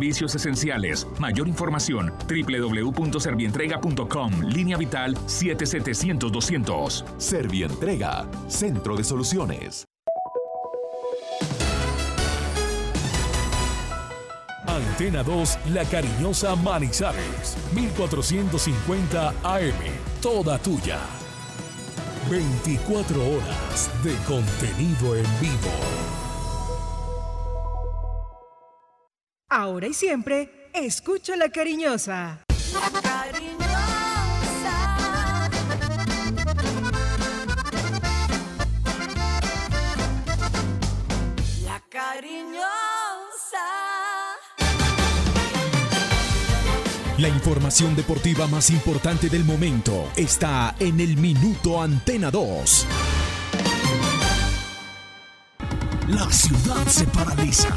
Servicios esenciales. Mayor información www.servientrega.com. Línea Vital 7700-200. Servientrega, Centro de Soluciones. Antena 2, La Cariñosa Manizales, 1450 AM, toda tuya. 24 horas de contenido en vivo. Ahora y siempre, escucha La Cariñosa. La cariñosa. La cariñosa. La información deportiva más importante del momento está en el Minuto Antena 2. La ciudad se paraliza.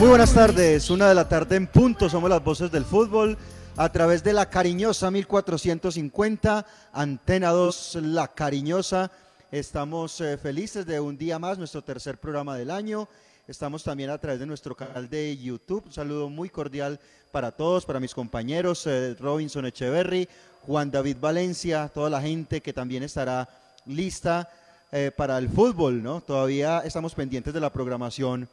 Muy buenas tardes, una de la tarde en punto, somos las voces del fútbol a través de la cariñosa 1450, Antena 2, la cariñosa. Estamos eh, felices de un día más, nuestro tercer programa del año. Estamos también a través de nuestro canal de YouTube. Un saludo muy cordial para todos, para mis compañeros, eh, Robinson Echeverry, Juan David Valencia, toda la gente que también estará lista eh, para el fútbol, ¿no? Todavía estamos pendientes de la programación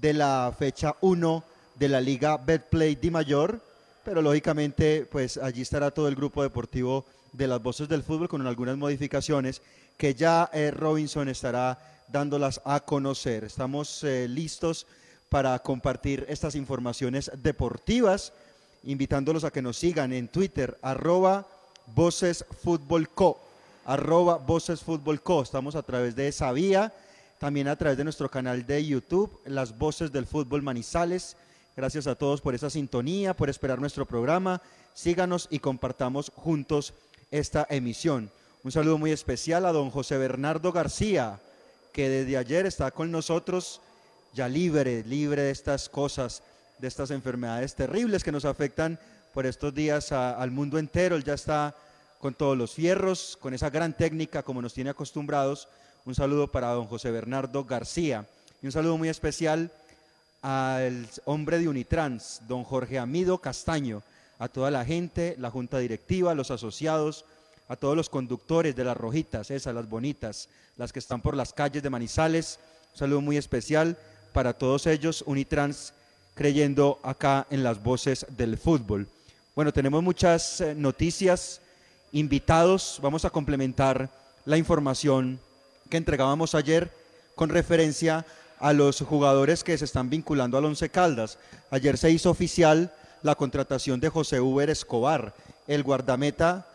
de la fecha 1 de la Liga Betplay Di Mayor, pero lógicamente pues allí estará todo el grupo deportivo de las voces del fútbol con algunas modificaciones que ya eh, Robinson estará dándolas a conocer. Estamos eh, listos para compartir estas informaciones deportivas, invitándolos a que nos sigan en Twitter, arroba Voces Fútbol Co, arroba Voces Fútbol Co. Estamos a través de esa vía, también a través de nuestro canal de YouTube, Las Voces del Fútbol Manizales. Gracias a todos por esa sintonía, por esperar nuestro programa. Síganos y compartamos juntos esta emisión. Un saludo muy especial a don José Bernardo García, que desde ayer está con nosotros ya libre, libre de estas cosas, de estas enfermedades terribles que nos afectan por estos días al mundo entero. Él ya está con todos los fierros, con esa gran técnica como nos tiene acostumbrados. Un saludo para don José Bernardo García y un saludo muy especial al hombre de Unitrans, don Jorge Amido Castaño, a toda la gente, la junta directiva, los asociados, a todos los conductores de las rojitas, esas, las bonitas, las que están por las calles de Manizales. Un saludo muy especial para todos ellos, Unitrans, creyendo acá en las voces del fútbol. Bueno, tenemos muchas eh, noticias, invitados, vamos a complementar la información que entregábamos ayer con referencia a los jugadores que se están vinculando al Once Caldas. Ayer se hizo oficial la contratación de José Uber Escobar, el guardameta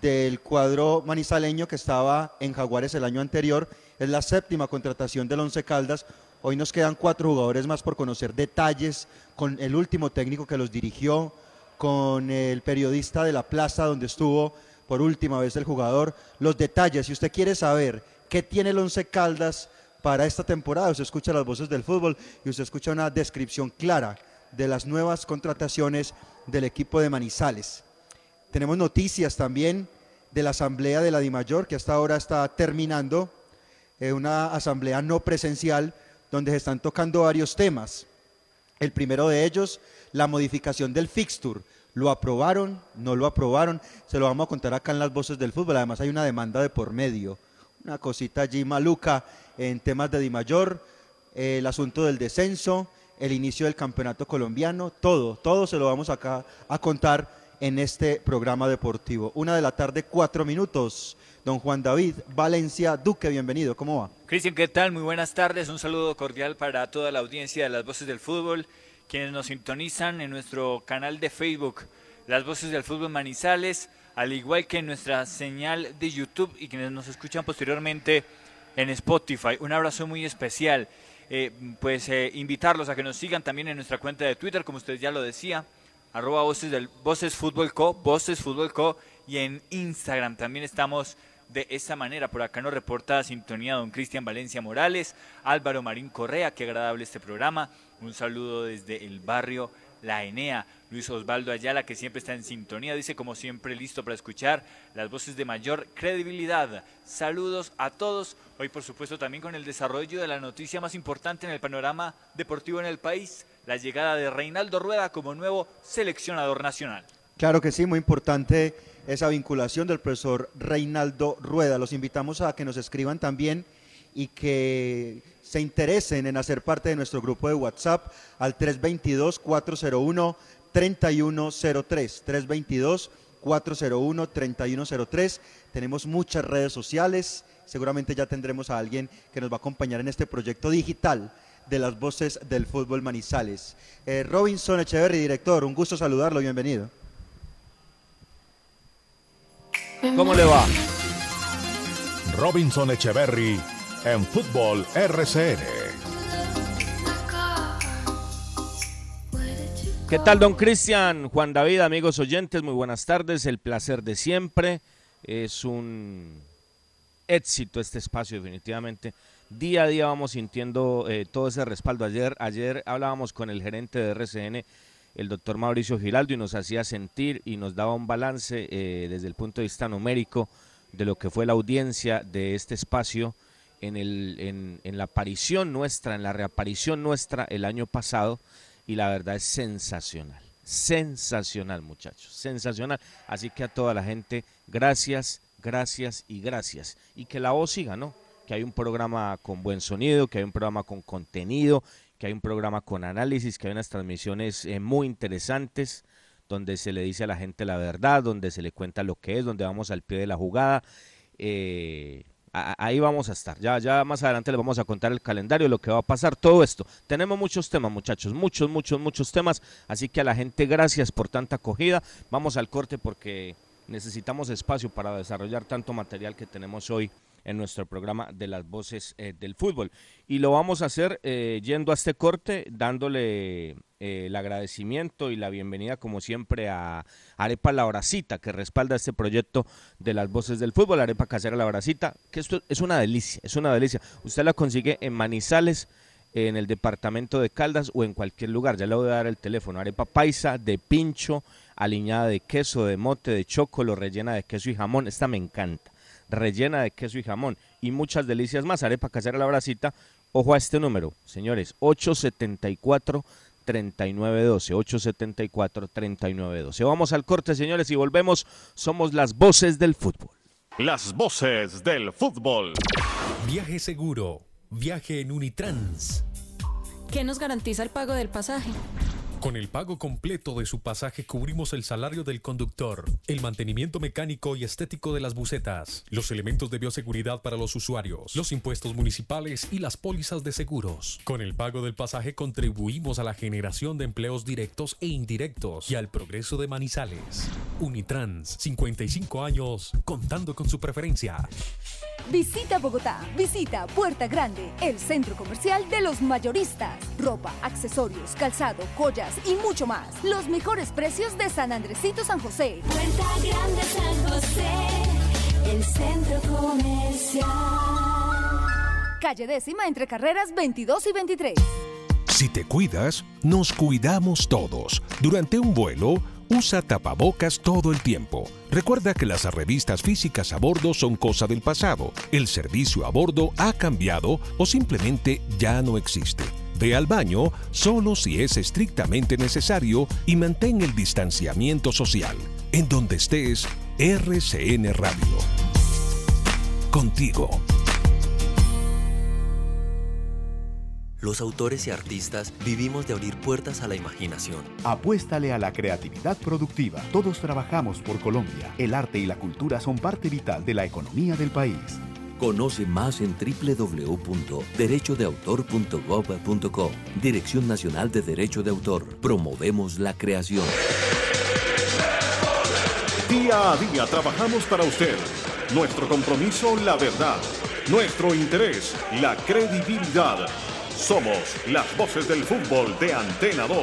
del cuadro manizaleño que estaba en Jaguares el año anterior. Es la séptima contratación del Once Caldas. Hoy nos quedan cuatro jugadores más por conocer detalles con el último técnico que los dirigió, con el periodista de la plaza donde estuvo por última vez el jugador. Los detalles, si usted quiere saber qué tiene el Once Caldas para esta temporada, usted escucha las voces del fútbol y usted escucha una descripción clara de las nuevas contrataciones del equipo de Manizales. Tenemos noticias también de la asamblea de la DIMAYOR que hasta ahora está terminando, eh, una asamblea no presencial donde se están tocando varios temas. El primero de ellos, la modificación del fixture. ¿Lo aprobaron? ¿No lo aprobaron? Se lo vamos a contar acá en las voces del fútbol. Además hay una demanda de por medio. Una cosita allí maluca en temas de Dimayor, eh, el asunto del descenso, el inicio del campeonato colombiano, todo, todo se lo vamos acá a contar en este programa deportivo. Una de la tarde, cuatro minutos. Don Juan David Valencia Duque, bienvenido, ¿cómo va? Cristian, ¿qué tal? Muy buenas tardes. Un saludo cordial para toda la audiencia de las voces del fútbol. quienes nos sintonizan en nuestro canal de Facebook, Las Voces del Fútbol Manizales, al igual que nuestra señal de YouTube y quienes nos escuchan posteriormente en Spotify. Un abrazo muy especial. Eh, pues eh, invitarlos a que nos sigan también en nuestra cuenta de Twitter, como usted ya lo decía, arroba voces del Voces Fútbol Co, Voces Fútbol Co, y en Instagram también estamos de esta manera. Por acá nos reporta sintonía don Cristian Valencia Morales, Álvaro Marín Correa, qué agradable este programa. Un saludo desde el barrio La Enea. Luis Osvaldo Ayala, que siempre está en sintonía, dice como siempre listo para escuchar las voces de mayor credibilidad. Saludos a todos. Hoy por supuesto también con el desarrollo de la noticia más importante en el panorama deportivo en el país, la llegada de Reinaldo Rueda como nuevo seleccionador nacional. Claro que sí, muy importante esa vinculación del profesor Reinaldo Rueda. Los invitamos a que nos escriban también y que se interesen en hacer parte de nuestro grupo de WhatsApp al 322-401-3103. 322-401-3103. Tenemos muchas redes sociales. Seguramente ya tendremos a alguien que nos va a acompañar en este proyecto digital de las voces del fútbol Manizales. Eh, Robinson Echeverry, director, un gusto saludarlo, bienvenido. ¿Cómo le va? Robinson Echeverry en Fútbol RCN. ¿Qué tal, don Cristian? Juan David, amigos oyentes, muy buenas tardes. El placer de siempre. Es un éxito este espacio, definitivamente. Día a día vamos sintiendo eh, todo ese respaldo. Ayer, ayer hablábamos con el gerente de RCN, el doctor Mauricio Giraldo, y nos hacía sentir y nos daba un balance eh, desde el punto de vista numérico de lo que fue la audiencia de este espacio en, el, en, la aparición nuestra, en la reaparición nuestra el año pasado, y la verdad es sensacional. Sensacional, muchachos, sensacional. Así que a toda la gente, gracias, gracias y gracias. Y que la voz siga, ¿no? Que hay un programa con buen sonido, que hay un programa con contenido, que hay un programa con análisis, que hay unas transmisiones eh, muy interesantes, donde se le dice a la gente la verdad, donde se le cuenta lo que es, donde vamos al pie de la jugada. Eh, ahí vamos a estar. Ya, ya más adelante les vamos a contar el calendario, lo que va a pasar, todo esto. Tenemos muchos temas, muchachos, muchos, muchos, muchos temas. Así que a la gente, gracias por tanta acogida. Vamos al corte porque necesitamos espacio para desarrollar tanto material que tenemos hoy en nuestro programa de las voces eh, del fútbol. Y lo vamos a hacer eh, yendo a este corte, dándole eh, el agradecimiento y la bienvenida, como siempre, a Arepa La Horacita, que respalda este proyecto de las voces del fútbol. Arepa Casera La Horacita, que esto es una delicia, es una delicia. Usted la consigue en Manizales, en el departamento de Caldas o en cualquier lugar. Ya le voy a dar el teléfono. Arepa paisa, de pincho, aliñada de queso, de mote, de chocolo, rellena de queso y jamón. Esta me encanta. Rellena de queso y jamón. Y muchas delicias más. Arepa casera la bracita. Ojo a este número, señores. 874 3912. 874 3912. Vamos al corte, señores, y volvemos. Somos las voces del fútbol. Las voces del fútbol. Viaje seguro. Viaje en Unitrans. ¿Qué nos garantiza el pago del pasaje? Con el pago completo de su pasaje cubrimos el salario del conductor, el mantenimiento mecánico y estético de las bucetas, los elementos de bioseguridad para los usuarios, los impuestos municipales y las pólizas de seguros. Con el pago del pasaje contribuimos a la generación de empleos directos e indirectos y al progreso de Manizales. Unitrans, 55 años, contando con su preferencia. Visita Bogotá, visita Puerta Grande, el centro comercial de los mayoristas. Ropa, accesorios, calzado, joyas y mucho más. Los mejores precios de San Andresito San José. Puerta Grande San José, el centro comercial. Calle décima entre carreras 22 y 23. Si te cuidas, nos cuidamos todos. Durante un vuelo, usa tapabocas todo el tiempo. Recuerda que las revistas físicas a bordo son cosa del pasado. El servicio a bordo ha cambiado o simplemente ya no existe. Ve al baño solo si es estrictamente necesario y mantén el distanciamiento social. En donde estés, RCN Radio. Contigo. Los autores y artistas vivimos de abrir puertas a la imaginación. Apuéstale a la creatividad productiva. Todos trabajamos por Colombia. El arte y la cultura son parte vital de la economía del país. Conoce más en www.derechodeautor.gov.co. Dirección Nacional de Derecho de Autor. Promovemos la creación. Día a día trabajamos para usted. Nuestro compromiso, la verdad. Nuestro interés, la credibilidad. Somos las voces del fútbol de Antena 2.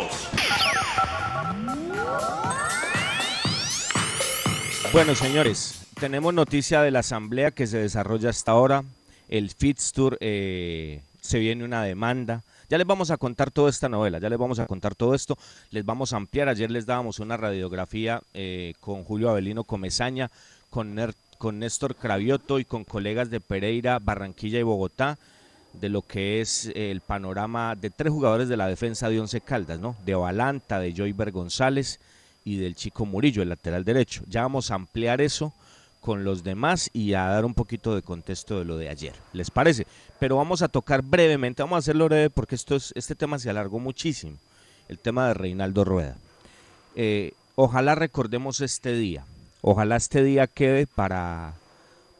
Bueno, señores, tenemos noticia de la asamblea que se desarrolla hasta ahora. El Fitztour eh, se viene una demanda. Ya les vamos a contar toda esta novela, ya les vamos a contar todo esto, les vamos a ampliar. Ayer les dábamos una radiografía eh, con Julio Avelino Comezaña, con, con Néstor Cravioto y con colegas de Pereira, Barranquilla y Bogotá de lo que es el panorama de tres jugadores de la defensa de Once Caldas, ¿no? De Valanta, de Joyber González y del Chico Murillo, el lateral derecho. Ya vamos a ampliar eso con los demás y a dar un poquito de contexto de lo de ayer. ¿Les parece? Pero vamos a tocar brevemente, vamos a hacerlo breve porque esto es, este tema se alargó muchísimo, el tema de Reinaldo Rueda. Eh, ojalá recordemos este día, ojalá este día quede para,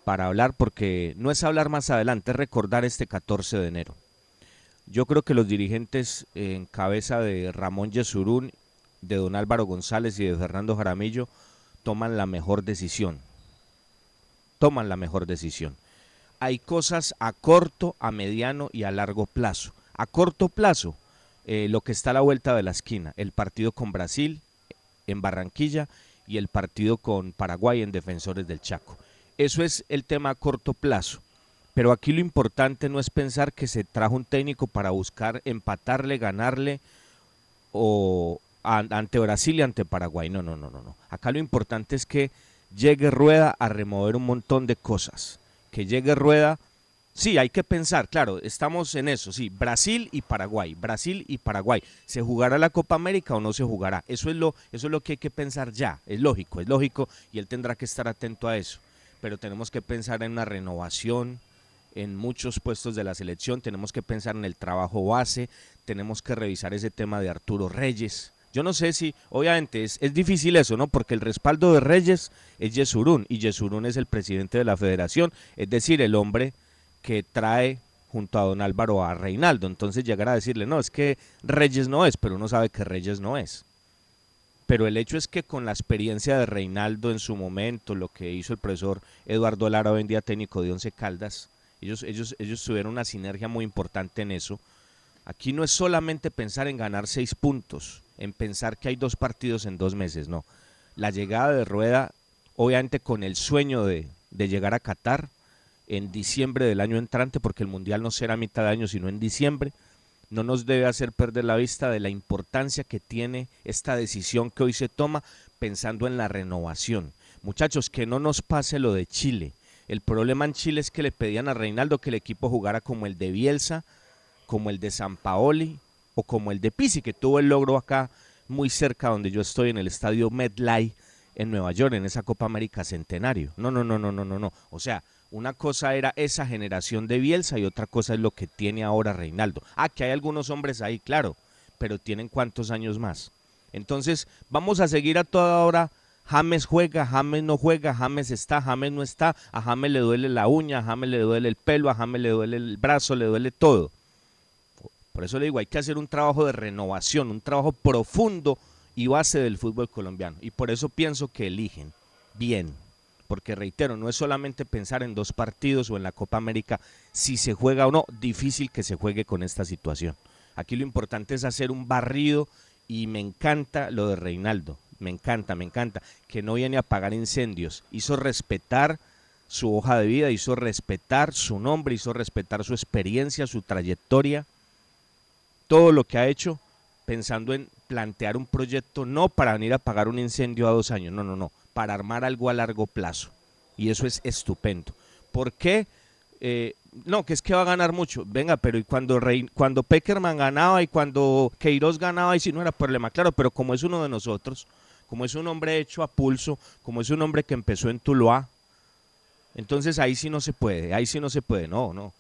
para hablar porque no es hablar más adelante, es recordar este 14 de enero. Yo creo que los dirigentes en cabeza de Ramón Yesurún, de don Álvaro González y de Fernando Jaramillo toman la mejor decisión toman la mejor decisión. Hay cosas a corto, a mediano y a largo plazo. A corto plazo, eh, lo que está a la vuelta de la esquina, el partido con Brasil en Barranquilla y el partido con Paraguay en Defensores del Chaco. Eso es el tema a corto plazo. Pero aquí lo importante no es pensar que se trajo un técnico para buscar empatarle, ganarle o ante Brasil y ante Paraguay. No, no, no, no, no. Acá lo importante es que llegue Rueda a remover un montón de cosas. Que llegue Rueda, sí, hay que pensar, claro, estamos en eso, sí, Brasil y Paraguay, Brasil y Paraguay. ¿Se jugará la Copa América o no se jugará? Eso es lo, eso es lo que hay que pensar ya, es lógico, es lógico y él tendrá que estar atento a eso. Pero tenemos que pensar en una renovación, en muchos puestos de la selección, tenemos que pensar en el trabajo base, tenemos que revisar ese tema de Arturo Reyes, yo no sé si, obviamente, es, es, difícil eso, ¿no? Porque el respaldo de Reyes es Yesurún y Yesurún es el presidente de la federación, es decir, el hombre que trae junto a don Álvaro a Reinaldo. Entonces llegar a decirle, no, es que Reyes no es, pero uno sabe que Reyes no es. Pero el hecho es que con la experiencia de Reinaldo en su momento, lo que hizo el profesor Eduardo Lara, hoy en día técnico de Once Caldas, ellos, ellos, ellos tuvieron una sinergia muy importante en eso. Aquí no es solamente pensar en ganar seis puntos, en pensar que hay dos partidos en dos meses, no. La llegada de Rueda, obviamente con el sueño de, llegar a Qatar en diciembre del año entrante, porque el Mundial no será a mitad de año, sino en diciembre, no nos debe hacer perder la vista de la importancia que tiene esta decisión que hoy se toma pensando en la renovación. Muchachos, que no nos pase lo de Chile. El problema en Chile es que le pedían a Reinaldo que el equipo jugara como el de Bielsa, como el de San Paoli, o como el de Pisi, que tuvo el logro acá muy cerca donde yo estoy en el estadio MetLife en Nueva York, en esa Copa América Centenario. No, no, no, no, no, no, no. O sea, una cosa era esa generación de Bielsa y otra cosa es lo que tiene ahora Reinaldo. Ah, que hay algunos hombres ahí, claro, pero tienen cuántos años más. Entonces, vamos a seguir a toda hora. James juega, James no juega, James está, James no está, a James le duele la uña, a James le duele el pelo, a James le duele el brazo, le duele todo. Por eso le digo, hay que hacer un trabajo de renovación, un trabajo profundo y base del fútbol colombiano. Y por eso pienso que eligen bien. Porque reitero, no es solamente pensar en dos partidos o en la Copa América, si se juega o no, difícil que se juegue con esta situación. Aquí lo importante es hacer un barrido y me encanta lo de Reinaldo, me encanta, me encanta, que no viene a apagar incendios, hizo respetar su hoja de vida, hizo respetar su nombre, hizo respetar su experiencia, su trayectoria todo lo que ha hecho pensando en plantear un proyecto no para venir a pagar un incendio a dos años, no, no, no, para armar algo a largo plazo. Y eso es estupendo. ¿Por qué? Eh, no, que es que va a ganar mucho. Venga, pero y cuando, cuando Peckerman ganaba y cuando Queiroz ganaba, y si no era problema, claro, pero como es uno de nosotros, como es un hombre hecho a pulso, como es un hombre que empezó en Tuluá, entonces ahí sí no se puede, ahí sí no se puede, no, no.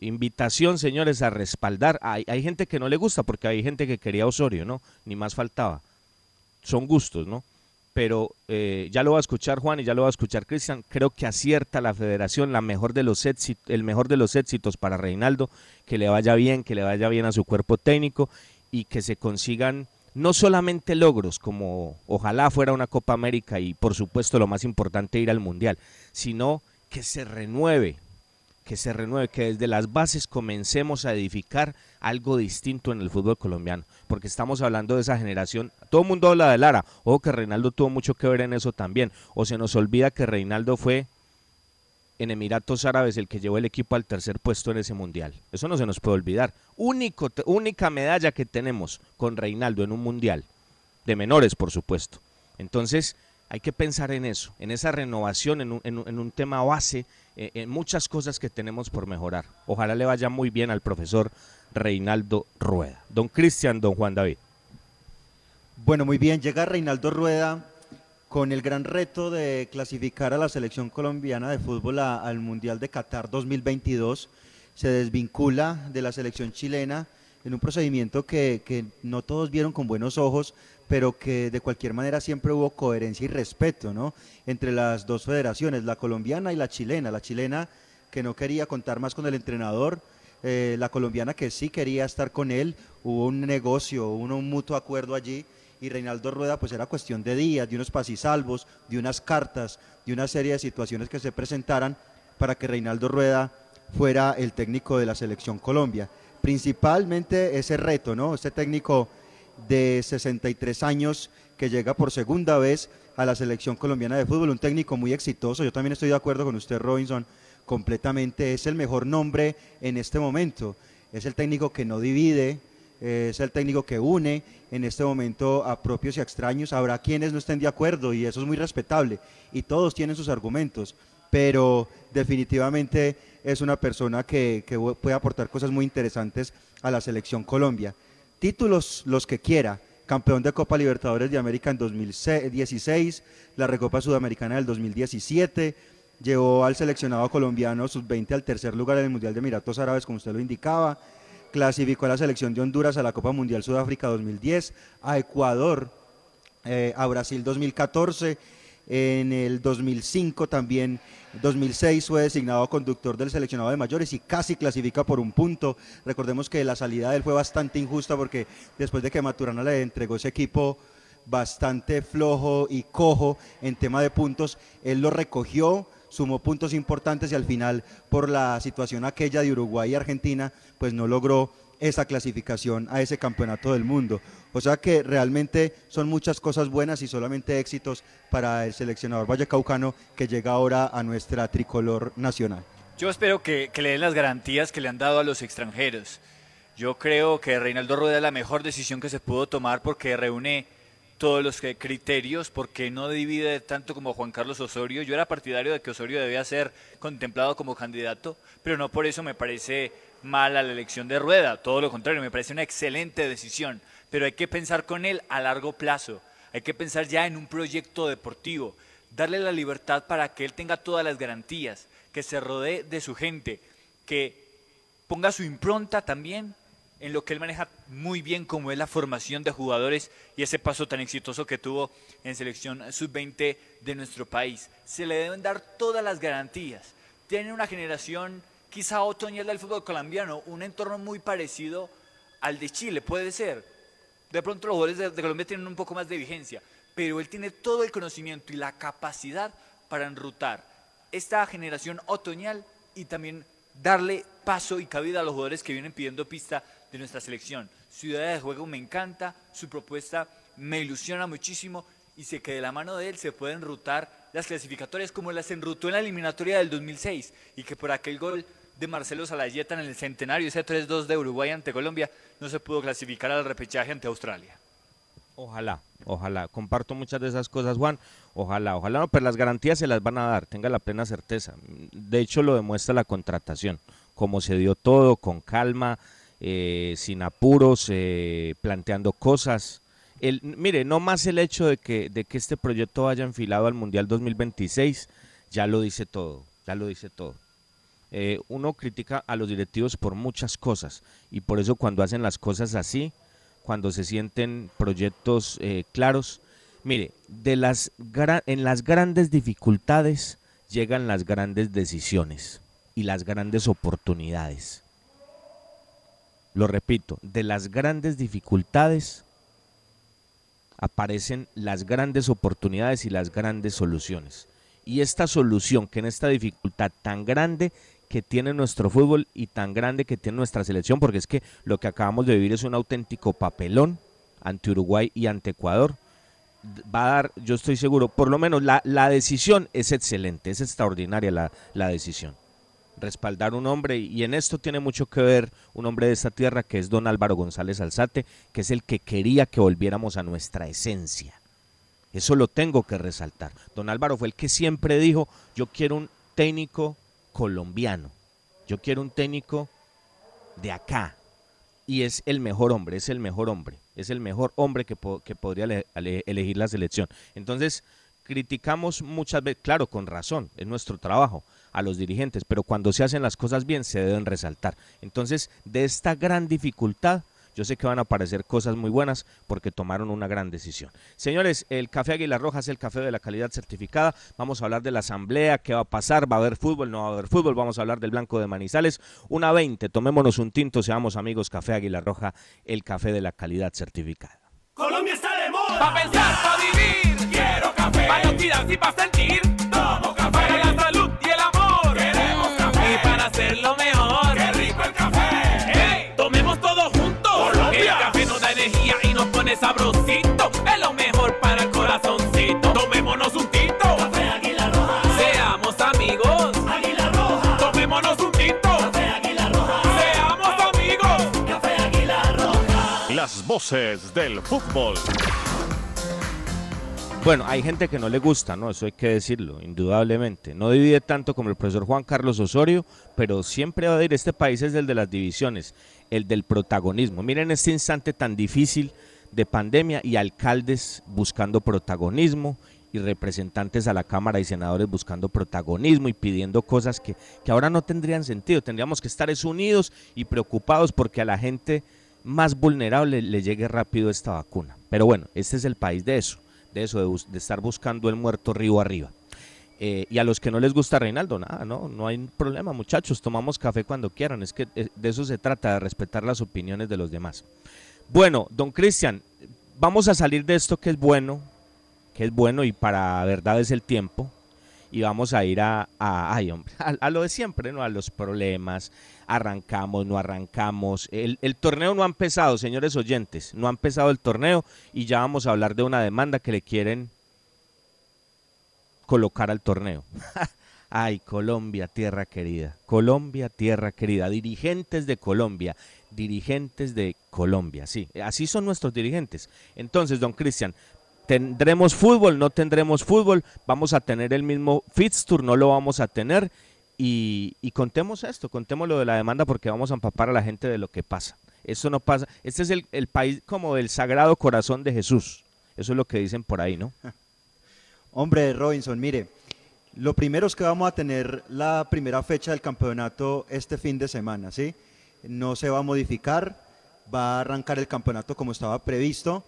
Invitación, señores, a respaldar. Hay, hay gente que no le gusta porque hay gente que quería Osorio, ¿no? Ni más faltaba. Son gustos, ¿no? pero eh, ya lo va a escuchar Juan y ya lo va a escuchar Cristian. Creo que acierta la federación, la mejor de los el mejor de los éxitos para Reinaldo, que le vaya bien, que le vaya bien a su cuerpo técnico y que se consigan no solamente logros, como ojalá fuera una Copa América y por supuesto lo más importante ir al Mundial, sino que se renueve, que se renueve, que desde las bases comencemos a edificar algo distinto en el fútbol colombiano, porque estamos hablando de esa generación, todo el mundo habla de Lara, o que Reinaldo tuvo mucho que ver en eso también, o se nos olvida que Reinaldo fue en Emiratos Árabes el que llevó el equipo al tercer puesto en ese mundial. Eso no se nos puede olvidar. Único, única medalla que tenemos con Reinaldo en un mundial, de menores por supuesto. Entonces hay que pensar en eso, en esa renovación, en un, en un tema base, en muchas cosas que tenemos por mejorar. Ojalá le vaya muy bien al profesor Reinaldo Rueda. Don Cristian, don Juan David. Bueno, muy bien, llega Reinaldo Rueda con el gran reto de clasificar a la selección colombiana de fútbol al Mundial de Qatar 2022. Se desvincula de la selección chilena en un procedimiento que, que, no todos vieron con buenos ojos, pero que de cualquier manera siempre hubo coherencia y respeto ¿no? entre las dos federaciones, la colombiana y la chilena. La chilena que no quería contar más con el entrenador, eh, la colombiana que sí quería estar con él, hubo un negocio, un mutuo acuerdo allí y Reinaldo Rueda pues era cuestión de días, de unos pasisalvos, de unas cartas, de una serie de situaciones que se presentaran para que Reinaldo Rueda fuera el técnico de la selección Colombia. Principalmente ese reto, ¿no? Este técnico de 63 años que llega por segunda vez a la selección colombiana de fútbol, un técnico muy exitoso, yo también estoy de acuerdo con usted Robinson, completamente es el mejor nombre en este momento, es el técnico que no divide, es el técnico que une en este momento a propios y a extraños. Habrá quienes no estén de acuerdo y eso es muy respetable y todos tienen sus argumentos, pero definitivamente es una persona que, que puede aportar cosas muy interesantes a la selección Colombia. Títulos los que quiera, campeón de Copa Libertadores de América en 2016, la Recopa Sudamericana del 2017, llevó al seleccionado colombiano sub-20 al tercer lugar en el Mundial de Emiratos Árabes, como usted lo indicaba, clasificó a la selección de Honduras a la Copa Mundial Sudáfrica 2010, a Ecuador, eh, a Brasil 2014, en el 2005 también, 2006 fue designado conductor del seleccionado de mayores y casi clasifica por un punto. Recordemos que la salida de él fue bastante injusta porque después de que Maturana le entregó ese equipo bastante flojo y cojo en tema de puntos, él lo recogió, sumó puntos importantes y al final por la situación aquella de Uruguay y Argentina, pues no logró esa clasificación a ese campeonato del mundo. O sea que realmente son muchas cosas buenas y solamente éxitos para el seleccionador vallecaucano que llega ahora a nuestra tricolor nacional. Yo espero que, que le den las garantías que le han dado a los extranjeros. Yo creo que Reinaldo Rueda es la mejor decisión que se pudo tomar porque reúne todos los criterios, porque no divide tanto como Juan Carlos Osorio. Yo era partidario de que Osorio debía ser contemplado como candidato, pero no por eso me parece mala la elección de Rueda, todo lo contrario, me parece una excelente decisión, pero hay que pensar con él a largo plazo, hay que pensar ya en un proyecto deportivo, darle la libertad para que él tenga todas las garantías, que se rodee de su gente, que ponga su impronta también en lo que él maneja muy bien como es la formación de jugadores y ese paso tan exitoso que tuvo en selección sub-20 de nuestro país. Se le deben dar todas las garantías. Tiene una generación quizá otoñal del fútbol colombiano, un entorno muy parecido al de Chile, puede ser. De pronto los jugadores de, Colombia tienen un poco más de vigencia, pero él tiene todo el conocimiento y la capacidad para enrutar esta generación otoñal y también darle paso y cabida a los jugadores que vienen pidiendo pista de nuestra selección. Idea de juego me encanta, su propuesta me ilusiona muchísimo y sé que de la mano de él se pueden enrutar las clasificatorias como las enrutó en la eliminatoria del 2006 y que por aquel gol de Marcelo Salayeta en el centenario, ese 3-2 de Uruguay ante Colombia, no se pudo clasificar al repechaje ante Australia. Ojalá, ojalá. Comparto muchas de esas cosas, Juan. Ojalá, ojalá no, pero las garantías se las van a dar, tenga la plena certeza. De hecho, lo demuestra la contratación, como se dio todo, con calma, eh, sin apuros, eh, planteando cosas. El, mire, no más el hecho de que, de que este proyecto vaya enfilado al Mundial 2026, ya lo dice todo, ya lo dice todo. Eh, uno critica a los directivos por muchas cosas y por eso cuando hacen las cosas así, cuando se sienten proyectos claros, Mire, de las en las grandes dificultades llegan las grandes decisiones y las grandes oportunidades. Lo repito, de las grandes dificultades aparecen las grandes oportunidades y las grandes soluciones. Y esta solución que en esta dificultad tan grande que tiene nuestro fútbol y tan grande que tiene nuestra selección, porque es que lo que acabamos de vivir es un auténtico papelón ante Uruguay y ante Ecuador, va a dar, yo estoy seguro, por lo menos la, la decisión es excelente, es extraordinaria la, la decisión. Respaldar un hombre, y en esto tiene mucho que ver un hombre de esta tierra que es don Álvaro González Alzate, que es el que quería que volviéramos a nuestra esencia. Eso lo tengo que resaltar. Don Álvaro fue el que siempre dijo, yo quiero un técnico colombiano, yo quiero un técnico de acá. Y es el mejor hombre, es el mejor hombre, es el mejor hombre que, que podría ele- ele- elegir la selección. Entonces, criticamos muchas veces, claro, con razón, es nuestro trabajo a los dirigentes, pero cuando se hacen las cosas bien se deben resaltar. Entonces, de esta gran dificultad, yo sé que van a aparecer cosas muy buenas porque tomaron una gran decisión. Señores, el café Águila Roja es el café de la calidad certificada. Vamos a hablar de la asamblea, qué va a pasar, va a haber fútbol, no va a haber fútbol. Vamos a hablar del Blanco de Manizales. Una 20, tomémonos un tinto, seamos amigos, café Águila Roja, el café de la calidad certificada. Colombia está de moda. Pa' pensar, pa' vivir. Quiero café. Pa' no tirar y pa' sentir. Es lo mejor para el corazoncito. Tomémonos un tinto. Café Águila Roja. Seamos amigos. Águila Roja. Tomémonos un tinto. Café Águila Roja. Seamos amigos. Café Águila Roja. Las voces del fútbol. Bueno, hay gente que no le gusta, ¿no? Eso hay que decirlo, indudablemente. No divide tanto como el profesor Juan Carlos Osorio, pero siempre va a decir, este país es el de las divisiones, el del protagonismo. Miren este instante tan difícil de pandemia y alcaldes buscando protagonismo y representantes a la Cámara y senadores buscando protagonismo y pidiendo cosas que, que ahora no tendrían sentido. Tendríamos que estar es unidos y preocupados porque a la gente más vulnerable le llegue rápido esta vacuna. Pero bueno, este es el país de eso, de eso, de estar buscando el muerto río arriba. Eh, y a los que no les gusta Reinaldo, nada, no, no hay problema, muchachos, tomamos café cuando quieran, es que eh, de eso se trata, de respetar las opiniones de los demás. Bueno, don Cristian, vamos a salir de esto que es bueno, que es bueno y para verdad es el tiempo, y vamos a ir a, a, hombre, a, lo de siempre, ¿no? A los problemas, arrancamos, no arrancamos. El torneo no ha empezado, señores oyentes, no ha empezado el torneo y ya vamos a hablar de una demanda que le quieren colocar al torneo. Ay, Colombia, tierra querida. Colombia, tierra querida. Dirigentes de Colombia. Dirigentes de Colombia. Sí, así son nuestros dirigentes. Entonces, don Cristian, ¿tendremos fútbol? ¿No tendremos fútbol? ¿Vamos a tener el mismo fixture? ¿No lo vamos a tener? Y, contemos esto, contemos lo de la demanda porque vamos a empapar a la gente de lo que pasa. Eso no pasa. Este es el, el país como del sagrado corazón de Jesús. Eso es lo que dicen por ahí, ¿no? Hombre, Robinson, mire, lo primero es que vamos a tener la primera fecha del campeonato este fin de semana, ¿sí? No se va a modificar, va a arrancar el campeonato como estaba previsto.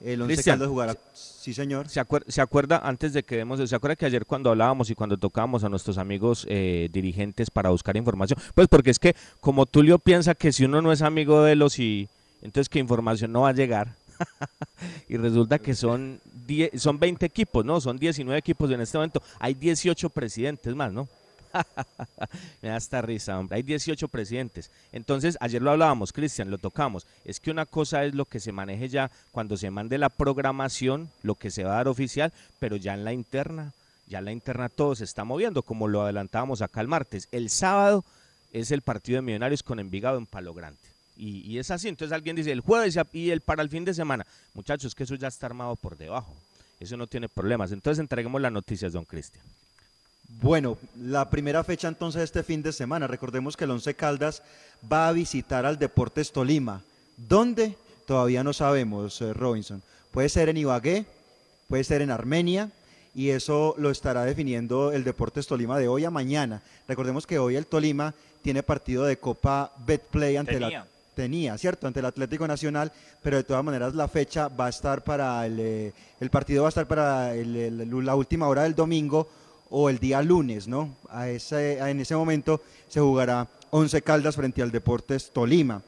El Once Cristian, Caldas jugará. Sí, señor. ¿Se acuerda, ¿Se acuerda, antes de que demos, se acuerda que ayer cuando hablábamos y cuando tocábamos a nuestros amigos eh, dirigentes para buscar información? Pues porque es que como Tulio piensa que si uno no es amigo de los y entonces que información no va a llegar. y resulta que son 10, son 20 equipos, ¿no? Son 19 equipos en este momento. Hay 18 presidentes más, ¿no? Me da esta risa, hombre. Hay 18 presidentes. Entonces, ayer lo hablábamos, Cristian, lo tocamos. Es que una cosa es lo que se maneje ya cuando se mande la programación, lo que se va a dar oficial, pero ya en la interna, ya en la interna todo se está moviendo, como lo adelantábamos acá el martes. El sábado es el partido de Millonarios con Envigado en Palo Grande. Y, y es así, entonces alguien dice el jueves y el para el fin de semana. Muchachos, que eso ya está armado por debajo. Eso no tiene problemas. Entonces entreguemos las noticias, don Cristian. Bueno, la primera fecha entonces este fin de semana. Recordemos que el Once Caldas va a visitar al Deportes Tolima. ¿Dónde? Todavía no sabemos, eh, Robinson. Puede ser en Ibagué, puede ser en Armenia, y eso lo estará definiendo el Deportes Tolima de hoy a mañana. Recordemos que hoy el Tolima tiene partido de Copa Betplay ante Tenía. la tenía, ¿cierto? Ante el Atlético Nacional, pero de todas maneras la fecha va a estar para el, eh, el partido va a estar para el- la última hora del domingo o el día lunes, ¿no? A ese, en ese momento se jugará Once Caldas frente al Deportes Tolima.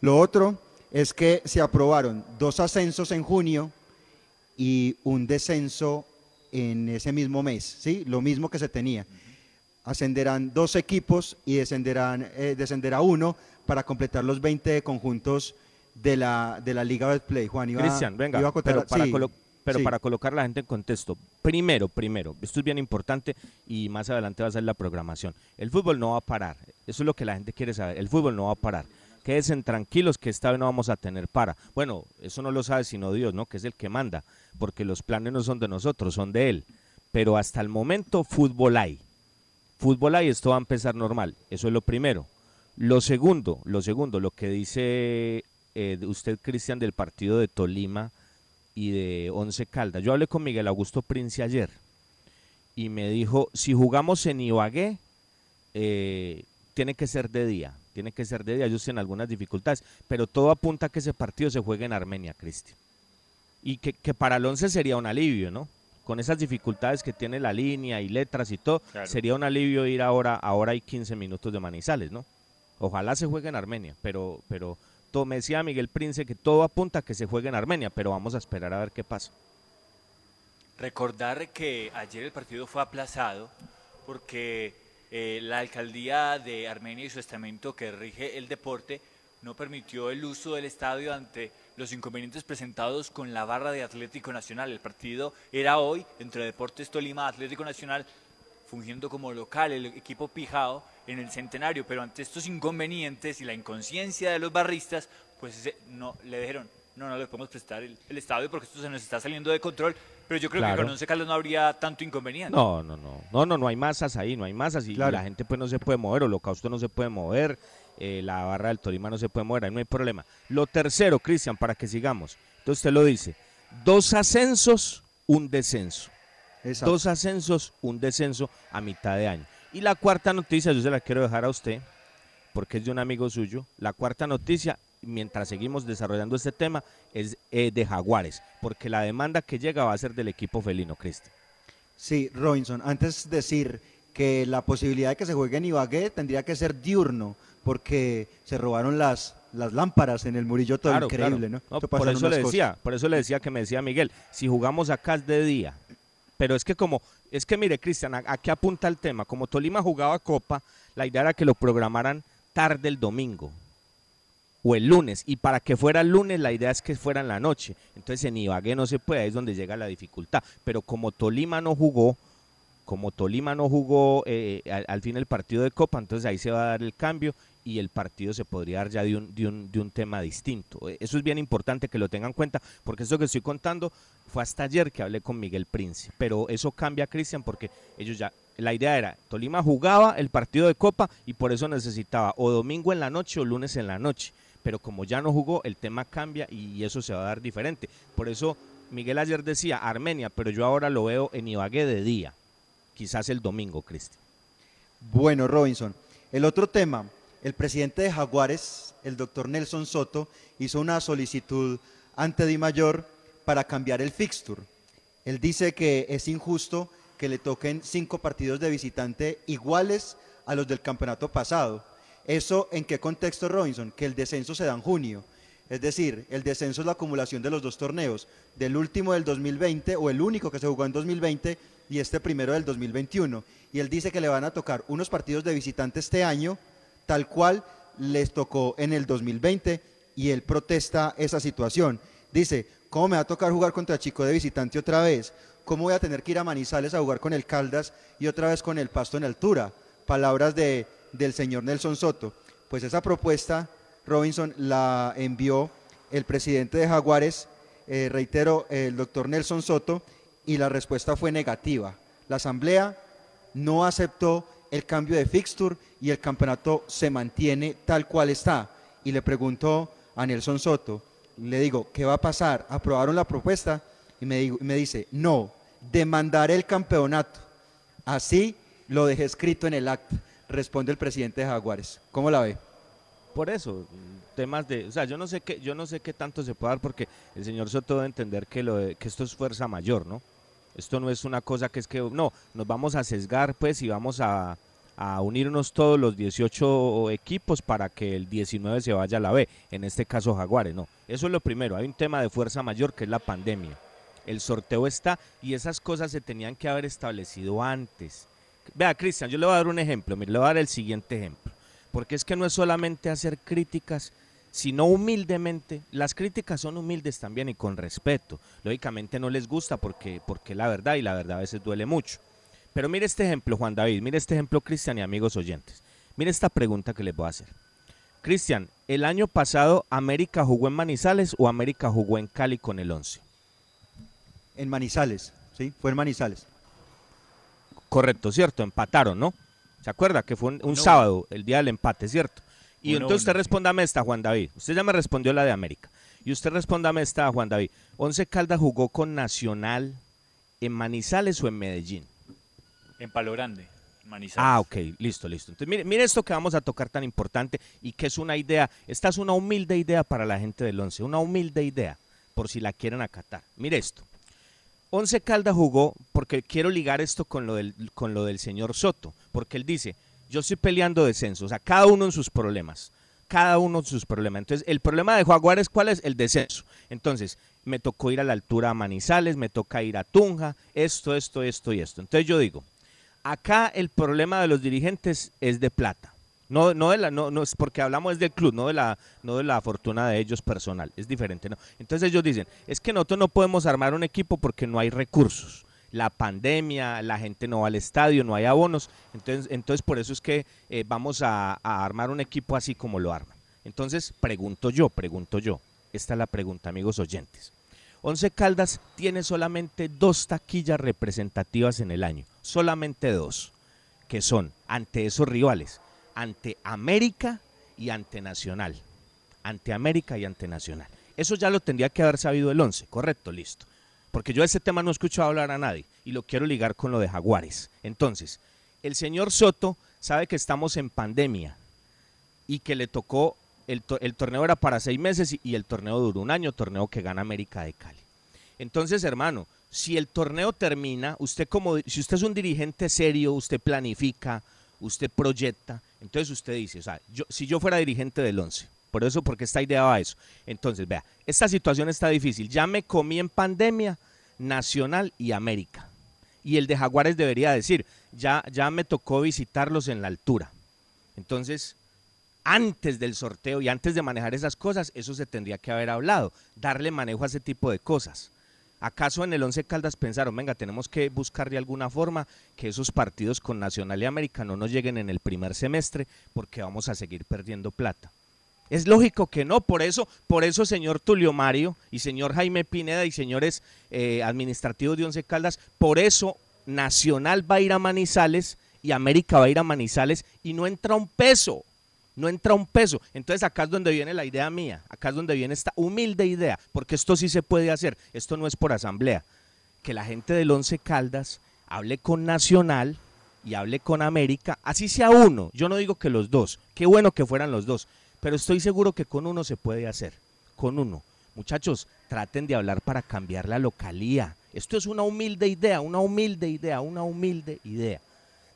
Lo otro es que se aprobaron dos ascensos en junio y un descenso en ese mismo mes, ¿sí? Lo mismo que se tenía. Ascenderán dos equipos y descenderán, eh, descenderá uno para completar los 20 conjuntos de la, de la Liga Betplay. Juan, iba, Cristian, venga, iba a pero, para, sí, colo- pero sí. para colocar a la gente en contexto, primero, primero, esto es bien importante y más adelante va a ser la programación. El fútbol no va a parar, eso es lo que la gente quiere saber, el fútbol no va a parar. Quédense tranquilos que esta vez no vamos a tener para. Bueno, eso no lo sabe sino Dios, ¿no? Que es el que manda, porque los planes no son de nosotros, son de Él. Pero hasta el momento, fútbol hay. Fútbol hay, esto va a empezar normal. Eso es lo primero. Lo segundo, lo segundo, lo que dice eh, usted, Cristian, del partido de Tolima y de Once Caldas. Yo hablé con Miguel Augusto Prince ayer y me dijo, si jugamos en Ibagué, eh, tiene que ser de día, tiene que ser de día, ellos tienen algunas dificultades, pero todo apunta a que ese partido se juegue en Armenia, Cristian. Y que, que para el Once sería un alivio, ¿no? Con esas dificultades que tiene la línea y letras y todo, Claro. sería un alivio ir ahora, ahora hay 15 minutos de Manizales, ¿no? Ojalá se juegue en Armenia, pero, pero todo, me decía Miguel Prince que todo apunta a que se juegue en Armenia, pero vamos a esperar a ver qué pasa. Recordar que ayer el partido fue aplazado porque eh, la alcaldía de Armenia y su estamento que rige el deporte no permitió el uso del estadio ante los inconvenientes presentados con la barra de Atlético Nacional. El partido era hoy entre Deportes Tolima Atlético Nacional fungiendo como local el equipo Pijao en el centenario, pero ante estos inconvenientes y la inconsciencia de los barristas, pues ese- no le dijeron, no, no le podemos prestar el, el estadio porque esto se nos está saliendo de control, pero yo creo que con Once Caldas no habría tanto inconveniente. No, no, no, no, no, no hay masas ahí, no hay masas y, la gente pues no se puede mover, Holocausto no se puede mover, eh, la barra del Tolima no se puede mover, ahí no hay problema. Lo tercero, Cristian, para que sigamos, entonces usted lo dice, dos ascensos, un descenso. Exacto. Dos ascensos, un descenso a mitad de año. Y la cuarta noticia, yo se la quiero dejar a usted, porque es de un amigo suyo. La cuarta noticia, mientras seguimos desarrollando este tema, es eh, de Jaguares, porque la demanda que llega va a ser del equipo felino, Cristian. Sí, Robinson, antes decir que la posibilidad de que se juegue en Ibagué tendría que ser diurno, porque se robaron las, las lámparas en el Murillo todo Claro, increíble, claro. ¿no? Por eso le cosas. decía, por eso le decía que me decía Miguel, si jugamos acá es de día. Pero es que como, es que mire, Cristian, ¿a, qué apunta el tema? Como Tolima jugaba Copa, la idea era que lo programaran tarde el domingo o el lunes. Y para que fuera el lunes, la idea es que fuera en la noche. Entonces en Ibagué no se puede, ahí es donde llega la dificultad. Pero como Tolima no jugó, como Tolima no jugó eh, al, al fin el partido de Copa, entonces ahí se va a dar el cambio y el partido se podría dar ya de un, de un, de un tema distinto. Eh, Eso es bien importante que lo tengan en cuenta, porque esto que estoy contando fue hasta ayer que hablé con Miguel Prince, pero eso cambia, Cristian, porque ellos ya, la idea era, Tolima jugaba el partido de Copa y por eso necesitaba o domingo en la noche o lunes en la noche, pero como ya no jugó, el tema cambia y eso se va a dar diferente. Por eso Miguel ayer decía Armenia, pero yo ahora lo veo en Ibagué de día, quizás el domingo, Cristian. Bueno, Robinson. El otro tema, el presidente de Jaguares, el doctor Nelson Soto, hizo una solicitud ante Di Mayor para cambiar el fixture. Él dice que es injusto que le toquen cinco partidos de visitante iguales a los del campeonato pasado. ¿Eso en qué contexto, Robinson? Que el descenso se da en junio. Es decir, el descenso es la acumulación de los dos torneos, del último del 2020 o el único que se jugó en 2020 y este primero del 2021. Y él dice que le van a tocar unos partidos de visitante este año, tal cual les tocó en el 2020 y él protesta esa situación. Dice, ¿cómo me va a tocar jugar contra Chico de visitante otra vez? ¿Cómo voy a tener que ir a Manizales a jugar con el Caldas y otra vez con el Pasto en altura? Palabras de, del señor Nelson Soto. Pues esa propuesta, Robinson, la envió el presidente de Jaguares, eh, reitero, el doctor Nelson Soto, y la respuesta fue negativa. La asamblea no aceptó el cambio de fixture y el campeonato se mantiene tal cual está. Y le preguntó a Nelson Soto, le digo, ¿qué va a pasar? ¿Aprobaron la propuesta? Y me, digo- me dice, no, demandaré el campeonato. Así lo dejé escrito en el acta, responde el presidente de Jaguares. ¿Cómo la ve? Por eso, temas de, o sea, yo no sé qué, yo no sé qué tanto se puede dar porque el señor Soto debe entender que lo de- que esto es fuerza mayor, ¿no? Esto no es una cosa que es que no, nos vamos a sesgar pues y vamos a, a unirnos todos los 18 equipos para que el 19 se vaya a la B, en este caso Jaguares, no. Eso es lo primero, hay un tema de fuerza mayor que es la pandemia. El sorteo está y esas cosas se tenían que haber establecido antes. Vea, Cristian, yo le voy a dar un ejemplo, mire, le voy a dar el siguiente ejemplo. Porque es que no es solamente hacer críticas, sino humildemente. Las críticas son humildes también y con respeto. Lógicamente no les gusta porque, porque la verdad y la verdad a veces duele mucho. Pero mire este ejemplo, Juan David, mire este ejemplo, Cristian y amigos oyentes. Mire esta pregunta que les voy a hacer. Cristian, ¿el año pasado América jugó en Manizales o América jugó en Cali con el 11? En Manizales, ¿sí? Fue en Manizales. Correcto, ¿cierto? Empataron, ¿no? ¿Se acuerda que fue un, sábado, el día del empate, ¿cierto? Y entonces usted respóndame esta, Juan David. Usted ya me respondió la de América. Y usted respóndame esta, Juan David. ¿Once Caldas jugó con Nacional en Manizales o en Medellín? En Palo Grande, Manizales. Ah, ok, listo, listo. Entonces, mire, mire esto que vamos a tocar tan importante y que es una idea, esta es una humilde idea para la gente del Once, una humilde idea, por si la quieren acatar. Mire esto. Once Caldas jugó, porque quiero ligar esto con lo, del, con lo del señor Soto, porque él dice, yo estoy peleando descenso, o sea, cada uno en sus problemas, cada uno en sus problemas. Entonces, el problema de Jaguares, ¿cuál es? El descenso. Entonces, me tocó ir a la altura a Manizales, me toca ir a Tunja, esto, esto, esto y esto. Entonces yo digo, acá el problema de los dirigentes es de plata. No, no, de la, no, no es porque hablamos del club, no de, la, no de la fortuna de ellos personal. Es diferente, ¿no? Entonces ellos dicen, es que nosotros no podemos armar un equipo porque no hay recursos. La pandemia, la gente no va al estadio, no hay abonos. Entonces, entonces por eso es que eh, vamos a, a armar un equipo así como lo arman. Entonces, pregunto yo, pregunto yo. Esta es la pregunta, amigos oyentes. Once Caldas tiene solamente dos taquillas representativas en el año, solamente dos, que son ante esos rivales, ante América y ante Nacional. Ante América y ante Nacional. Eso ya lo tendría que haber sabido el Once, correcto, listo. Porque yo de ese tema no he escuchado hablar a nadie y lo quiero ligar con lo de Jaguares. Entonces, el señor Soto sabe que estamos en pandemia y que le tocó, el, to- el torneo era para seis meses y, el torneo duró un año, torneo que gana América de Cali. Entonces, hermano, si el torneo termina, usted como, si usted es un dirigente serio, usted planifica, usted proyecta, entonces usted dice, o sea, si yo fuera dirigente del 11, por eso, porque esta idea va a eso. Entonces, vea, esta situación está difícil. Ya me comí en pandemia Nacional y América. Y el de Jaguares debería decir, ya, ya me tocó visitarlos en la altura. Entonces, antes del sorteo y antes de manejar esas cosas, eso se tendría que haber hablado, darle manejo a ese tipo de cosas. ¿Acaso en el Once Caldas pensaron, venga, tenemos que buscar de alguna forma que esos partidos con Nacional y América no nos lleguen en el primer semestre porque vamos a seguir perdiendo plata? Es lógico que no, por eso, por eso, señor Tulio Mario y señor Jaime Pineda y señores eh, administrativos de Once Caldas, por eso Nacional va a ir a Manizales y América va a ir a Manizales y no entra un peso, no entra un peso. Entonces acá es donde viene la idea mía, acá es donde viene esta humilde idea, porque esto sí se puede hacer, esto no es por asamblea, que la gente del Once Caldas hable con Nacional y hable con América, así sea uno, yo no digo que los dos, qué bueno que fueran los dos, pero estoy seguro que con uno se puede hacer, con uno. Muchachos, traten de hablar para cambiar la localía. Esto es una humilde idea, una humilde idea, una humilde idea.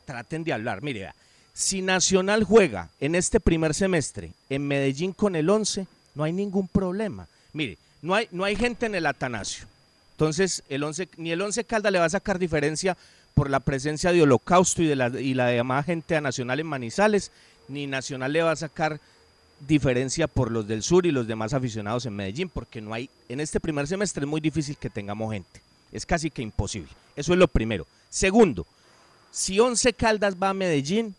Traten de hablar. Mire, si Nacional juega en este primer semestre en Medellín con el 11, no hay ningún problema. Mire, no hay, no hay gente en el Atanasio. Entonces, el 11, ni el 11 Calda le va a sacar diferencia por la presencia de Holocausto y de la, y la demás gente a Nacional en Manizales, ni Nacional le va a sacar diferencia por los del sur y los demás aficionados en Medellín, porque no hay, en este primer semestre es muy difícil que tengamos gente. Es casi que imposible. Eso es lo primero. Segundo, si Once Caldas va a Medellín,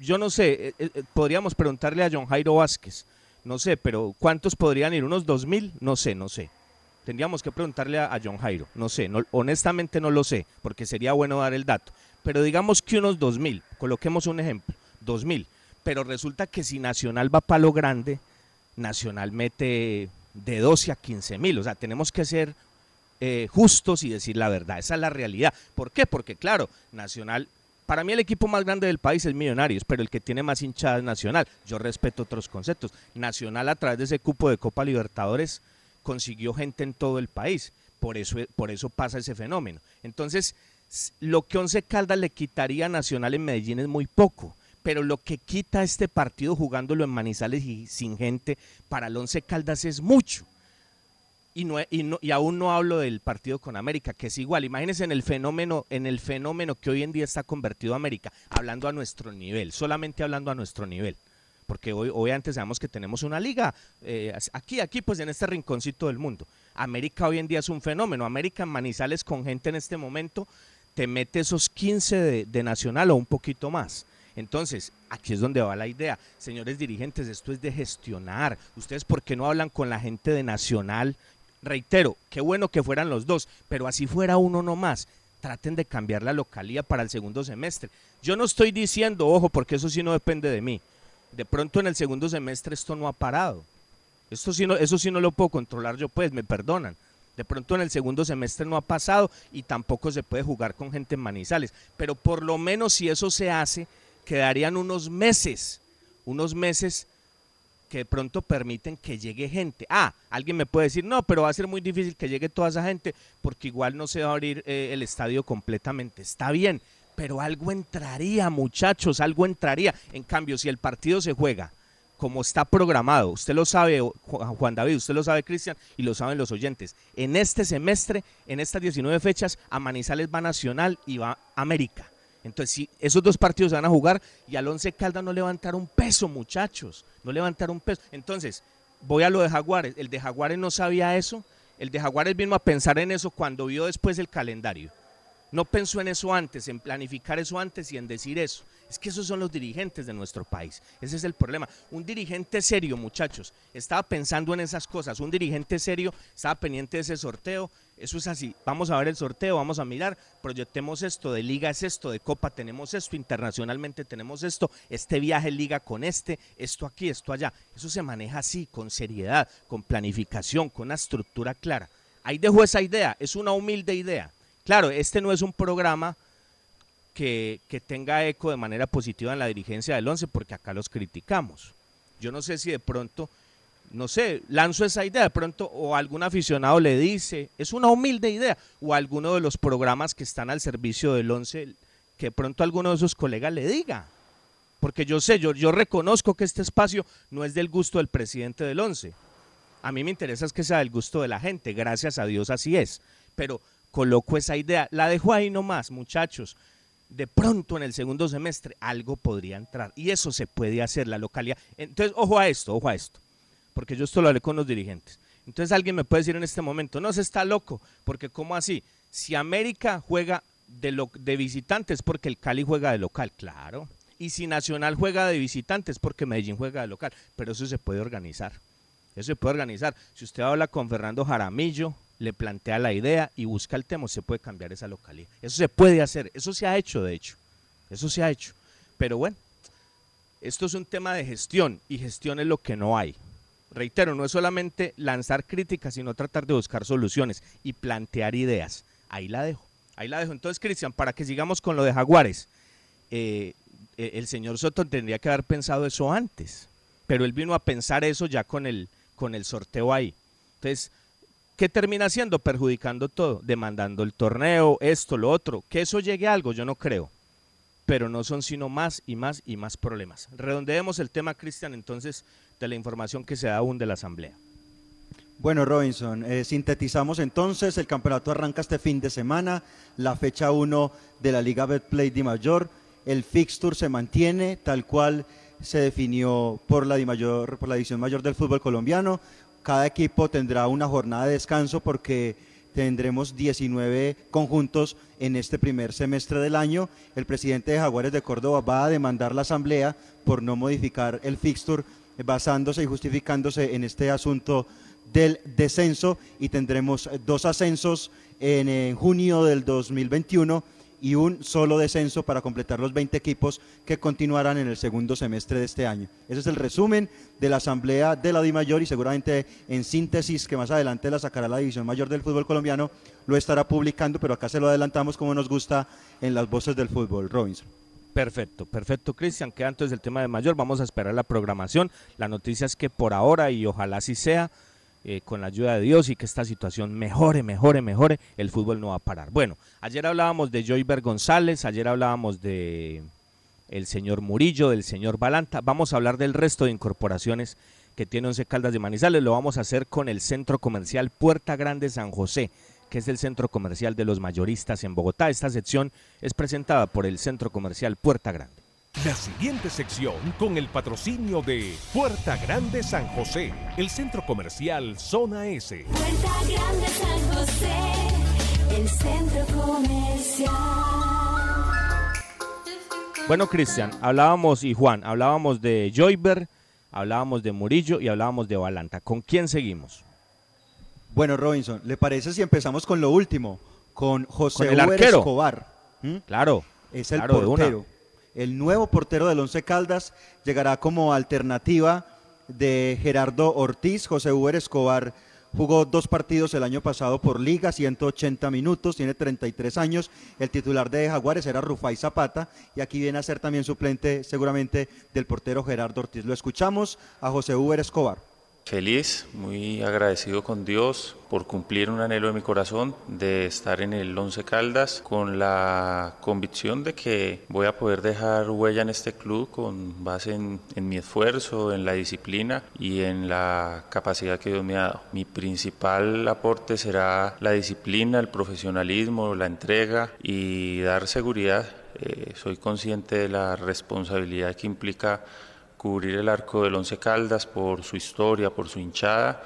yo no sé, eh, eh, podríamos preguntarle a John Jairo Vázquez, no sé, pero ¿cuántos podrían ir? ¿Unos dos mil? No sé, no sé. Tendríamos que preguntarle a, John Jairo, no sé, honestamente no lo sé, porque sería bueno dar el dato. Pero digamos que unos dos mil, coloquemos un ejemplo, dos mil. Pero resulta que si Nacional va a Palo Grande, Nacional mete de 12 a 15 mil. O sea, tenemos que ser eh, justos y decir la verdad. Esa es la realidad. ¿Por qué? Porque claro, Nacional para mí el equipo más grande del país es Millonarios, pero el que tiene más hinchadas es Nacional. Yo respeto otros conceptos. Nacional a través de ese cupo de Copa Libertadores consiguió gente en todo el país. Por eso, por eso pasa ese fenómeno. Entonces, lo que Once Caldas le quitaría a Nacional en Medellín es muy poco. Pero lo que quita este partido jugándolo en Manizales y sin gente para el Once Caldas es mucho. Y, aún no hablo del partido con América, que es igual. Imagínense en el fenómeno, en el fenómeno que hoy en día está convertido América, hablando a nuestro nivel, solamente hablando a nuestro nivel. Porque hoy, hoy antes sabemos que tenemos una liga eh, aquí, aquí, pues en este rinconcito del mundo. América hoy en día es un fenómeno. América en Manizales con gente en este momento te mete esos 15 de, de Nacional o un poquito más. Entonces, aquí es donde va la idea. Señores dirigentes, esto es de gestionar. Ustedes, ¿por qué no hablan con la gente de Nacional? Reitero, qué bueno que fueran los dos, pero así fuera uno nomás. Traten de cambiar la localía para el segundo semestre. Yo no estoy diciendo, ojo, porque eso sí no depende de mí. De pronto en el segundo semestre esto no ha parado. Esto sí no, eso sí no lo puedo controlar yo, pues, me perdonan. De pronto en el segundo semestre no ha pasado y tampoco se puede jugar con gente en Manizales. Pero por lo menos si eso se hace, quedarían unos meses, unos meses que de pronto permiten que llegue gente. Ah, alguien me puede decir, no, pero va a ser muy difícil que llegue toda esa gente porque igual no se va a abrir eh, el estadio completamente. Está bien, pero algo entraría, muchachos, algo entraría. En cambio, si el partido se juega como está programado, usted lo sabe, Juan David, usted lo sabe, Cristian, y lo saben los oyentes. En este semestre, en estas 19 fechas, a Manizales va Nacional y va América. Entonces, si esos dos partidos van a jugar y al Once Caldas no levantar un peso, muchachos, no levantar un peso. Entonces, voy a lo de Jaguares. El de Jaguares no sabía eso. El de Jaguares vino a pensar en eso cuando vio después el calendario. No pensó en eso antes, en planificar eso antes y en decir eso. Es que esos son los dirigentes de nuestro país. Ese es el problema. Un dirigente serio, muchachos, estaba pensando en esas cosas. Un dirigente serio estaba pendiente de ese sorteo. Eso es así. Vamos a ver el sorteo, vamos a mirar. Proyectemos esto. De liga es esto, de copa tenemos esto, internacionalmente tenemos esto. Este viaje liga con este, esto aquí, esto allá. Eso se maneja así, con seriedad, con planificación, con una estructura clara. Ahí dejo esa idea. Es una humilde idea. Claro, este no es un programa que, tenga eco de manera positiva en la dirigencia del 11 porque acá los criticamos. Yo no sé si de pronto, no sé, lanzo esa idea de pronto o algún aficionado le dice, es una humilde idea, o alguno de los programas que están al servicio del 11, que de pronto alguno de sus colegas le diga. Porque yo sé, yo, yo reconozco que este espacio no es del gusto del presidente del 11. A mí me interesa es que sea del gusto de la gente, gracias a Dios así es. Pero coloco esa idea, la dejo ahí nomás, muchachos. De pronto en el segundo semestre algo podría entrar y eso se puede hacer, la localidad. Entonces, ojo a esto, ojo a esto, porque yo esto lo hablé con los dirigentes. Entonces alguien me puede decir en este momento, no se está loco, porque ¿cómo así? Si América juega de, lo, de visitantes porque el Cali juega de local, claro. Y si Nacional juega de visitantes porque Medellín juega de local, pero eso se puede organizar. Eso se puede organizar. Si usted habla con Fernando Jaramillo, le plantea la idea y busca el tema, se puede cambiar esa localidad. Eso se puede hacer, eso se ha hecho de hecho, eso se ha hecho. Pero bueno, esto es un tema de gestión y gestión es lo que no hay. Reitero, no es solamente lanzar críticas, sino tratar de buscar soluciones y plantear ideas. Ahí la dejo, ahí la dejo. Entonces, Cristian, para que sigamos con lo de Jaguares, eh, eh, el señor Soto tendría que haber pensado eso antes, pero él vino a pensar eso ya con el, con el sorteo ahí. Entonces, ¿qué termina haciendo? Perjudicando todo, demandando el torneo, esto, lo otro. Que eso llegue a algo, yo no creo. Pero no son sino más y más y más problemas. Redondeemos el tema, Cristian, entonces, de la información que se da aún de la Asamblea. Bueno, Robinson, eh, sintetizamos entonces, el campeonato arranca este fin de semana, la fecha 1 de la Liga Betplay Di Mayor, el fixture se mantiene tal cual se definió por la, Mayor, por la división mayor del fútbol colombiano, cada equipo tendrá una jornada de descanso porque tendremos 19 conjuntos en este primer semestre del año. El presidente de Jaguares de Córdoba va a demandar la asamblea por no modificar el fixture basándose y justificándose en este asunto del descenso y tendremos dos ascensos en, en junio del 2021 y un solo descenso para completar los 20 equipos que continuarán en el segundo semestre de este año. Ese es el resumen de la asamblea de la DIMAYOR y seguramente en síntesis que más adelante la sacará la División Mayor del Fútbol Colombiano lo estará publicando, pero acá se lo adelantamos como nos gusta en las voces del fútbol. Robinson. Perfecto, perfecto, Cristian. Queda entonces el tema de mayor. Vamos a esperar la programación. La noticia es que por ahora, y ojalá así sea, eh, con la ayuda de Dios y que esta situación mejore, mejore, mejore, el fútbol no va a parar. Bueno, ayer hablábamos de Joyber González, ayer hablábamos de el señor Murillo, del señor Balanta. Vamos a hablar del resto de incorporaciones que tiene Once Caldas de Manizales. Lo vamos a hacer con el Centro Comercial Puerta Grande San José que es el centro comercial de los mayoristas en Bogotá. Esta sección es presentada por el Centro Comercial Puerta Grande. La siguiente sección con el patrocinio de Puerta Grande San José, el centro comercial Zona S. Puerta Grande San José, el centro comercial. Bueno, Cristian, hablábamos, y Juan, hablábamos de Joyber, hablábamos de Murillo y hablábamos de Balanta. ¿Con quién seguimos? Bueno, Robinson, ¿le parece si empezamos con lo último? Con José Con el arquero. Escobar. ¿Mm? Claro. Es el claro, de una. El nuevo portero del Once Caldas llegará como alternativa de Gerardo Ortiz. José Uber Escobar jugó dos partidos el año pasado por liga, 180 minutos, tiene 33 años. El titular de Jaguares era Rufai Zapata y aquí viene a ser también suplente seguramente del portero Gerardo Ortiz. Lo escuchamos a José Uber Escobar. Feliz, muy agradecido con Dios por cumplir un anhelo de mi corazón de estar en el Once Caldas con la convicción de que voy a poder dejar huella en este club con base en, en mi esfuerzo, en la disciplina y en la capacidad que Dios me ha dado. Mi principal aporte será la disciplina, el profesionalismo, la entrega y dar seguridad. Eh, soy consciente de la responsabilidad que implica cubrir el arco del Once Caldas por su historia, por su hinchada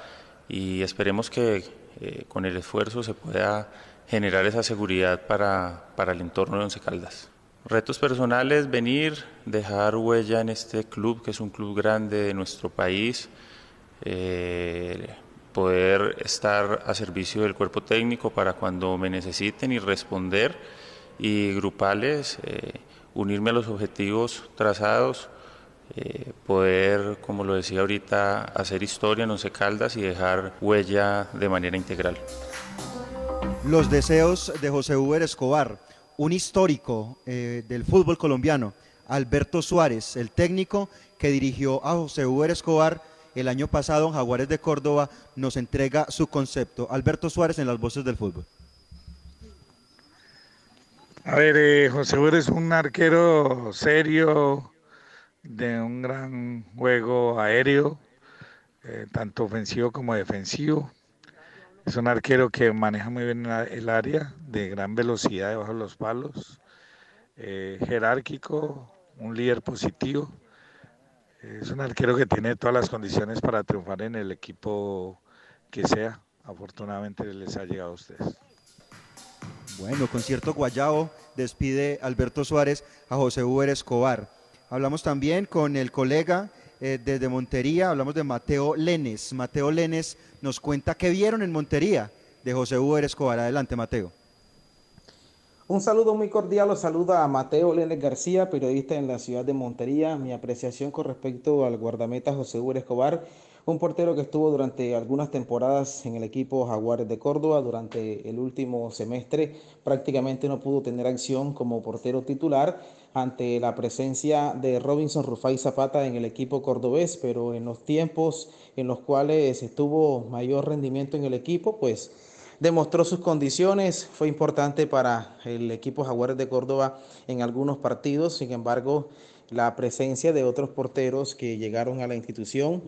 y esperemos que eh, con el esfuerzo se pueda generar esa seguridad para, para el entorno de Once Caldas. Retos personales, venir, dejar huella en este club, que es un club grande de nuestro país, eh, poder estar a servicio del cuerpo técnico para cuando me necesiten y responder, y grupales, eh, unirme a los objetivos trazados, eh, poder, como lo decía ahorita, hacer historia en Once Caldas y dejar huella de manera integral. Los deseos de José Uber Escobar, un histórico eh, del fútbol colombiano, Alberto Suárez, el técnico que dirigió a José Uber Escobar el año pasado en Jaguares de Córdoba, nos entrega su concepto. Alberto Suárez en las voces del fútbol. A ver, eh, José Uber es un arquero serio, de un gran juego aéreo, eh, tanto ofensivo como defensivo. Es un arquero que maneja muy bien el área, de gran velocidad debajo de los palos, eh, jerárquico, un líder positivo. Es un arquero que tiene todas las condiciones para triunfar en el equipo que sea. Afortunadamente les ha llegado a ustedes. Bueno, concierto Guayabo despide Alberto Suárez a José Uber Escobar. Hablamos también con el colega eh, desde Montería, hablamos de Mateo Lenes. Mateo Lenes nos cuenta qué vieron en Montería de José Uber Escobar. Adelante, Mateo. Un saludo muy cordial, los saluda a Mateo Lenes García, periodista en la ciudad de Montería. Mi apreciación con respecto al guardameta José Hugo Escobar, un portero que estuvo durante algunas temporadas en el equipo Jaguares de Córdoba. Durante el último semestre prácticamente no pudo tener acción como portero titular ante la presencia de Robinson Rufai Zapata en el equipo cordobés, pero en los tiempos en los cuales estuvo mayor rendimiento en el equipo, pues demostró sus condiciones, fue importante para el equipo Jaguares de Córdoba en algunos partidos, sin embargo, la presencia de otros porteros que llegaron a la institución,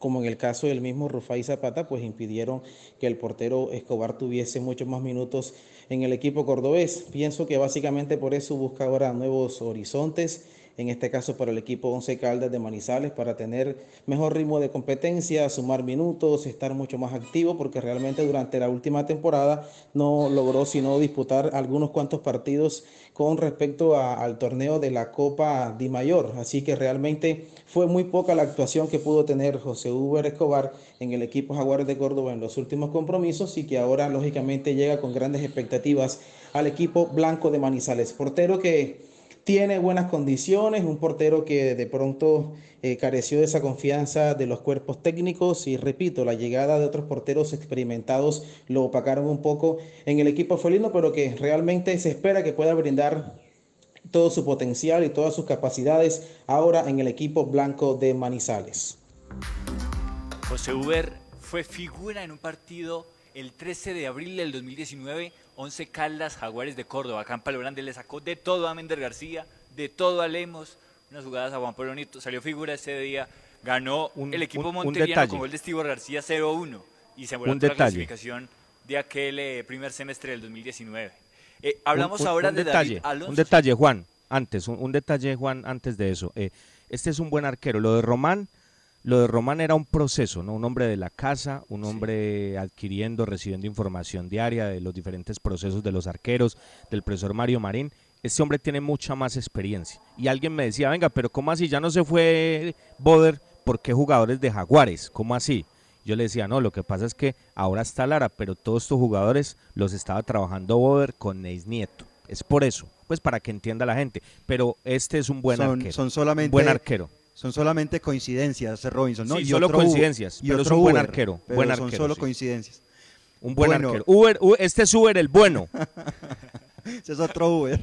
como en el caso del mismo Rufai Zapata, pues impidieron que el portero Escobar tuviese muchos más minutos en el equipo cordobés. Pienso que básicamente por eso busca ahora nuevos horizontes en este caso para el equipo Once Caldas de Manizales, para tener mejor ritmo de competencia, sumar minutos, estar mucho más activo, porque realmente durante la última temporada no logró sino disputar algunos cuantos partidos con respecto al torneo de la Copa Di Mayor. Así que realmente fue muy poca la actuación que pudo tener José Uber Escobar en el equipo Jaguares de Córdoba en los últimos compromisos y que ahora lógicamente llega con grandes expectativas al equipo blanco de Manizales. Portero que tiene buenas condiciones, un portero que de pronto eh, careció de esa confianza de los cuerpos técnicos y repito, la llegada de otros porteros experimentados lo opacaron un poco en el equipo felino, pero que realmente se espera que pueda brindar todo su potencial y todas sus capacidades ahora en el equipo blanco de Manizales. José Uber fue figura en un partido el 13 de abril del 2019, 11 Caldas Jaguares de Córdoba. Acá en Palo Grande le sacó de todo a Mender García, de todo a Lemos, unas jugadas a Juan Pablo Nieto, salió figura ese día, ganó Un- el equipo un- un monteriano detalle. con gol de Estivo García 0-1 y se volvió Un la clasificación de aquel eh, primer semestre del 2019. Eh, hablamos Un- un- ahora un de detalle, David Alonso. Un detalle, Juan, antes, un, un detalle, Juan, antes de eso. Eh, este es un buen arquero. Lo de Román, lo de Román era un proceso, ¿no? Un hombre de la casa, un hombre adquiriendo, recibiendo información diaria de los diferentes procesos de los arqueros, del profesor Mario Marín. Este hombre tiene mucha más experiencia. Y alguien me decía, venga, pero ¿cómo así? Ya no se fue Boder, ¿por qué jugadores de Jaguares? ¿Cómo así? Yo le decía, no, lo que pasa es que ahora está Lara, pero todos estos jugadores los estaba trabajando Boder con Neis Nieto. Es por eso, pues para que entienda la gente. Pero este es un buen son, arquero. son solamente un buen arquero. Son solamente coincidencias, Robinson, ¿no? Sí, Y solo otro coincidencias, y pero es otro un buen Uber, arquero, pero buen son arquero, solo sí. coincidencias. Un buen Bueno, arquero. Uber, U- este es Uber el bueno. Ese es otro Uber.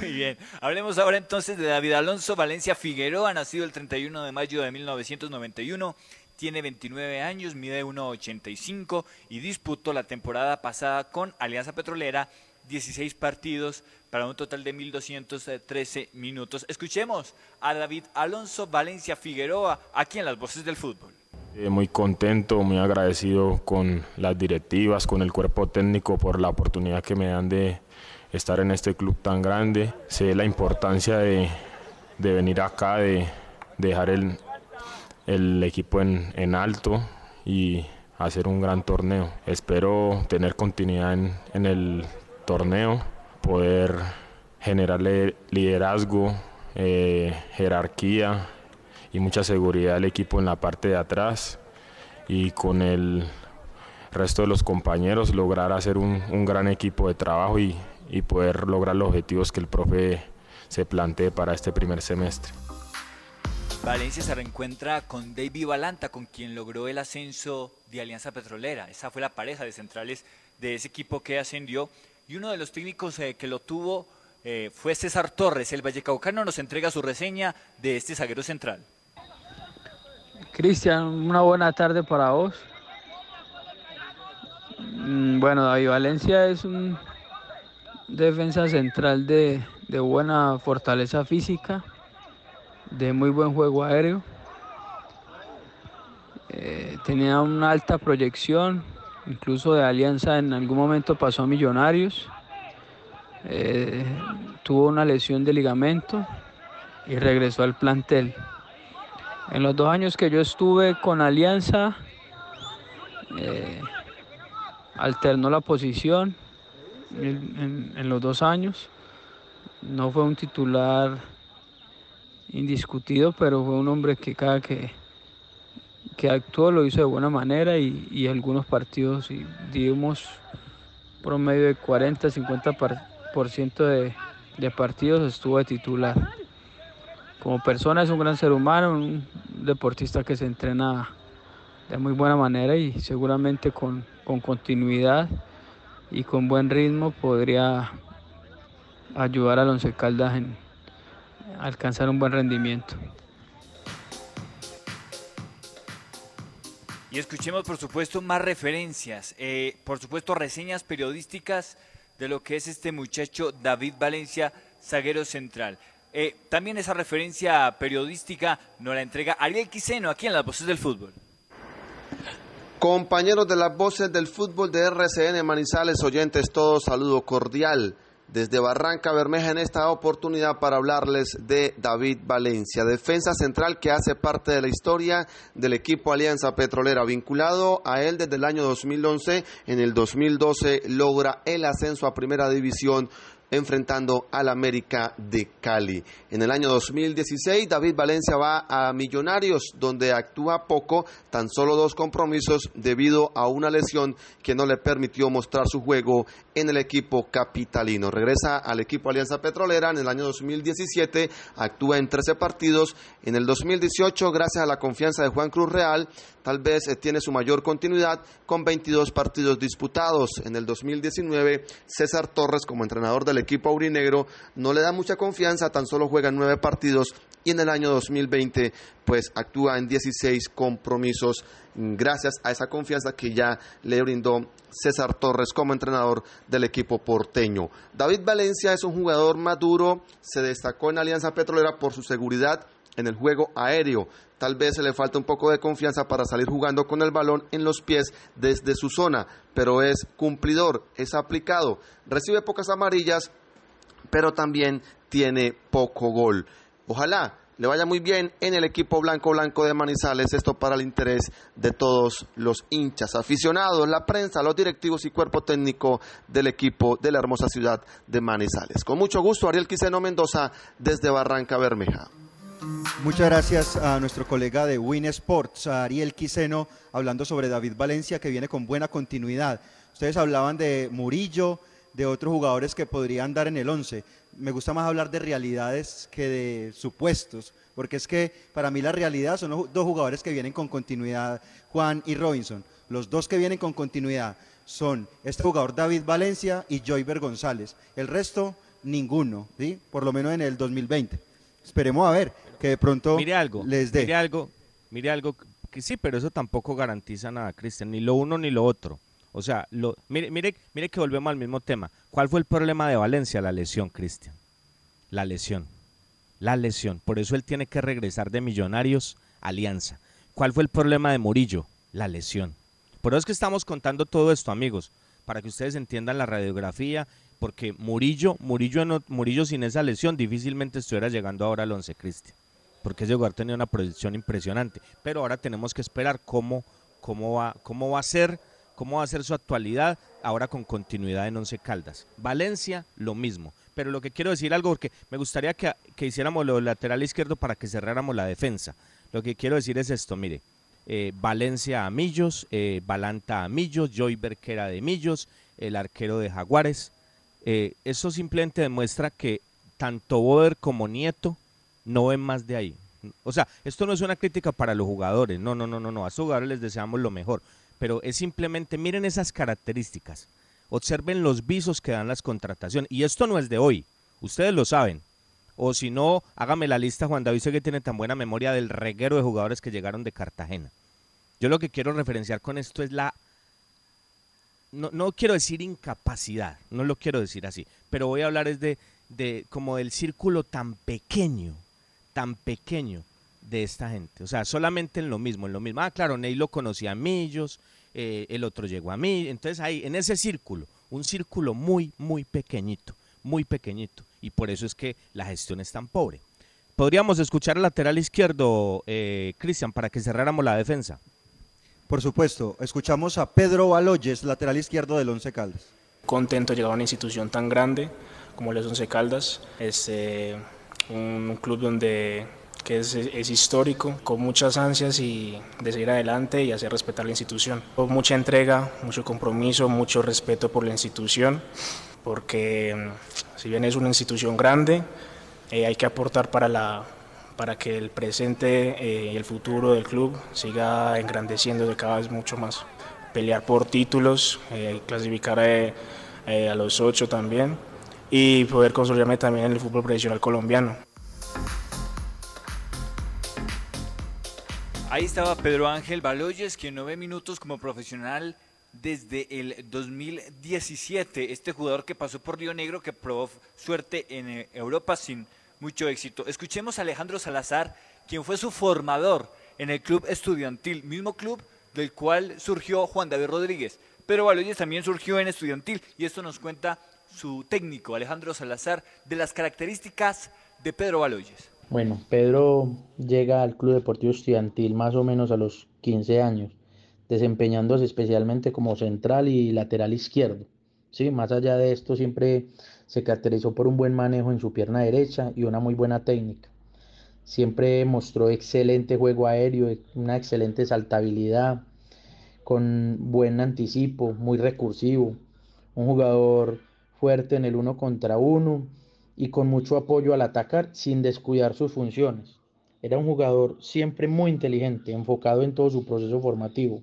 Muy bien. Hablemos ahora entonces de David Alonso Valencia Figueroa, nacido el 31 de mayo de 1991. Tiene 29 años, mide 1,85 y disputó la temporada pasada con Alianza Petrolera 16 partidos para un total de 1.213 minutos. Escuchemos a David Alonso Valencia Figueroa aquí en Las Voces del Fútbol. Eh, muy contento, muy agradecido con las directivas, con el cuerpo técnico por la oportunidad que me dan de estar en este club tan grande. Sé la importancia de, de venir acá, de, de dejar el, el equipo en, en alto y hacer un gran torneo. Espero tener continuidad en, en el torneo, poder generarle liderazgo, eh, jerarquía y mucha seguridad al equipo en la parte de atrás y con el resto de los compañeros lograr hacer un, gran equipo de trabajo y, poder lograr los objetivos que el profe se plantee para este primer semestre. Valencia se reencuentra con David Balanta, con quien logró el ascenso de Alianza Petrolera. Esa fue la pareja de centrales de ese equipo que ascendió. Y uno de los técnicos eh, que lo tuvo eh, fue César Torres. El Vallecaucano nos entrega su reseña de este zaguero central. Cristian, una buena tarde para vos. Mm, Bueno, David Valencia es un defensa central de, buena fortaleza física, de muy buen juego aéreo. Eh, tenía una alta proyección, incluso de alianza en algún momento pasó a Millonarios. Eh, tuvo una lesión de ligamento y regresó al plantel. En los dos años que yo estuve con Alianza, eh, alternó la posición en, en- en los dos años. No fue un titular indiscutido, pero fue un hombre que cada que, que actuó lo hizo de buena manera y, y algunos partidos y dimos promedio de 40-50% par- por ciento de, de partidos estuvo de titular como persona es un gran ser humano, un deportista que se entrena de muy buena manera y seguramente con, con continuidad y con buen ritmo podría ayudar al Once Caldas en alcanzar un buen rendimiento. Y escuchemos, por supuesto, más referencias, eh, por supuesto, reseñas periodísticas de lo que es este muchacho David Valencia, zaguero central. Eh, también esa referencia periodística nos la entrega Ariel Quiseno aquí en Las Voces del Fútbol. Compañeros de las voces del fútbol de RCN Manizales, oyentes todos, saludo cordial. Desde Barranca Bermeja en esta oportunidad para hablarles de David Valencia, defensa central que hace parte de la historia del equipo Alianza Petrolera, vinculado a él desde el año 2011, en el 2012 logra el ascenso a Primera División enfrentando al América de Cali. En el año 2016, David Valencia va a Millonarios, donde actúa poco, tan solo dos compromisos debido a una lesión que no le permitió mostrar su juego en el equipo capitalino. Regresa al equipo Alianza Petrolera en el año 2017, actúa en 13 partidos. En el 2018, gracias a la confianza de Juan Cruz Real, tal vez eh, tiene su mayor continuidad con 22 partidos disputados. En el 2019, César Torres, como entrenador del equipo aurinegro, no le da mucha confianza, tan solo juega en 9 partidos y en el año 2020 pues actúa en 16 compromisos gracias a esa confianza que ya le brindó César Torres como entrenador del equipo porteño. David Valencia es un jugador maduro, se destacó en Alianza Petrolera por su seguridad en el juego aéreo. Tal vez se le falta un poco de confianza para salir jugando con el balón en los pies desde su zona, pero es cumplidor, es aplicado, recibe pocas amarillas, pero también tiene poco gol. Ojalá le vaya muy bien en el equipo blanco blanco de Manizales, esto para el interés de todos los hinchas, aficionados, la prensa, los directivos y cuerpo técnico del equipo de la hermosa ciudad de Manizales. Con mucho gusto, Ariel Quiseno Mendoza desde Barranca Bermeja. Muchas gracias a nuestro colega de Win Sports, Ariel Quiseno, hablando sobre David Valencia, que viene con buena continuidad. Ustedes hablaban de Murillo, de otros jugadores que podrían dar en el 11. Me gusta más hablar de realidades que de supuestos, porque es que para mí la realidad son los dos jugadores que vienen con continuidad, Juan y Robinson. Los dos que vienen con continuidad son este jugador David Valencia y Joyver González. El resto, ninguno, ¿sí? por lo menos en el 2020. Esperemos a ver que de pronto mire algo, les dé. Mire algo, mire algo que sí, pero eso tampoco garantiza nada, Cristian, ni lo uno ni lo otro. O sea, lo, mire, mire, mire que volvemos al mismo tema. ¿Cuál fue el problema de Valencia? La lesión, Cristian. La lesión. La lesión. Por eso él tiene que regresar de Millonarios Alianza. ¿Cuál fue el problema de Murillo? La lesión. Por eso es que estamos contando todo esto, amigos, para que ustedes entiendan la radiografía, porque Murillo, sin esa lesión difícilmente estuviera llegando ahora al once, Cristian, porque ese jugador tenía una proyección impresionante. Pero ahora tenemos que esperar cómo, cómo, va, cómo va a ser cómo va a ser su actualidad ahora con continuidad en Once Caldas. Valencia, lo mismo. Pero lo que quiero decir algo, porque me gustaría que, que hiciéramos lo lateral izquierdo para que cerráramos la defensa. Lo que quiero decir es esto, mire. Eh, Valencia a Millos, eh, Balanta a Millos, Joy Berquera de Millos, el arquero de Jaguares. Eh, eso simplemente demuestra que tanto Boder como Nieto no ven más de ahí. O sea, esto no es una crítica para los jugadores, no, no, no, no, no, a sus jugadores les deseamos lo mejor, pero es simplemente, miren esas características, observen los visos que dan las contrataciones, y esto no es de hoy, ustedes lo saben, o si no, hágame la lista, Juan David, sé que tiene tan buena memoria del reguero de jugadores que llegaron de Cartagena. Yo lo que quiero referenciar con esto es la, no, no quiero decir incapacidad, no lo quiero decir así, pero voy a hablar es de, de como del círculo tan pequeño, tan pequeño de esta gente. O sea, solamente en lo mismo, en lo mismo. Ah, claro, Ney lo conocía a Millos, eh, el otro llegó a mí. Entonces ahí, en ese círculo, un círculo muy, muy pequeñito, muy pequeñito. Y por eso es que la gestión es tan pobre. Podríamos escuchar al lateral izquierdo, eh, Cristian, para que cerráramos la defensa. Por supuesto, escuchamos a Pedro Baloyes, lateral izquierdo del Once Caldas. Contento de llegar a una institución tan grande como los Once Caldas. Es eh, un club donde que es, es, histórico, con muchas ansias y de seguir adelante y hacer respetar la institución. Mucha entrega, mucho compromiso, mucho respeto por la institución, porque si bien es una institución grande, eh, hay que aportar para, la, para que el presente eh, y el futuro del club siga engrandeciendo de cada vez mucho más. Pelear por títulos, eh, clasificar a los ocho también y poder consolidarme también en el fútbol profesional colombiano. Ahí estaba Pedro Ángel Baloyes, quien no ve minutos como profesional desde el 2017. Este jugador que pasó por Río Negro, que probó suerte en eh, Europa sin mucho éxito. Escuchemos a Alejandro Salazar, quien fue su formador en el club estudiantil, mismo club del cual surgió Juan David Rodríguez. Pedro Baloyes también surgió en estudiantil y esto nos cuenta su técnico Alejandro Salazar de las características de Pedro Baloyes. Bueno, Pedro llega al Club Deportivo Estudiantil más o menos a los 15 años, desempeñándose especialmente como central y lateral izquierdo. Sí, más allá de esto, siempre se caracterizó por un buen manejo en su pierna derecha y una muy buena técnica. Siempre mostró excelente juego aéreo, una excelente saltabilidad, con buen anticipo, muy recursivo. Un jugador fuerte en el uno contra uno y con mucho apoyo al atacar sin descuidar sus funciones. Era un jugador siempre muy inteligente, enfocado en todo su proceso formativo.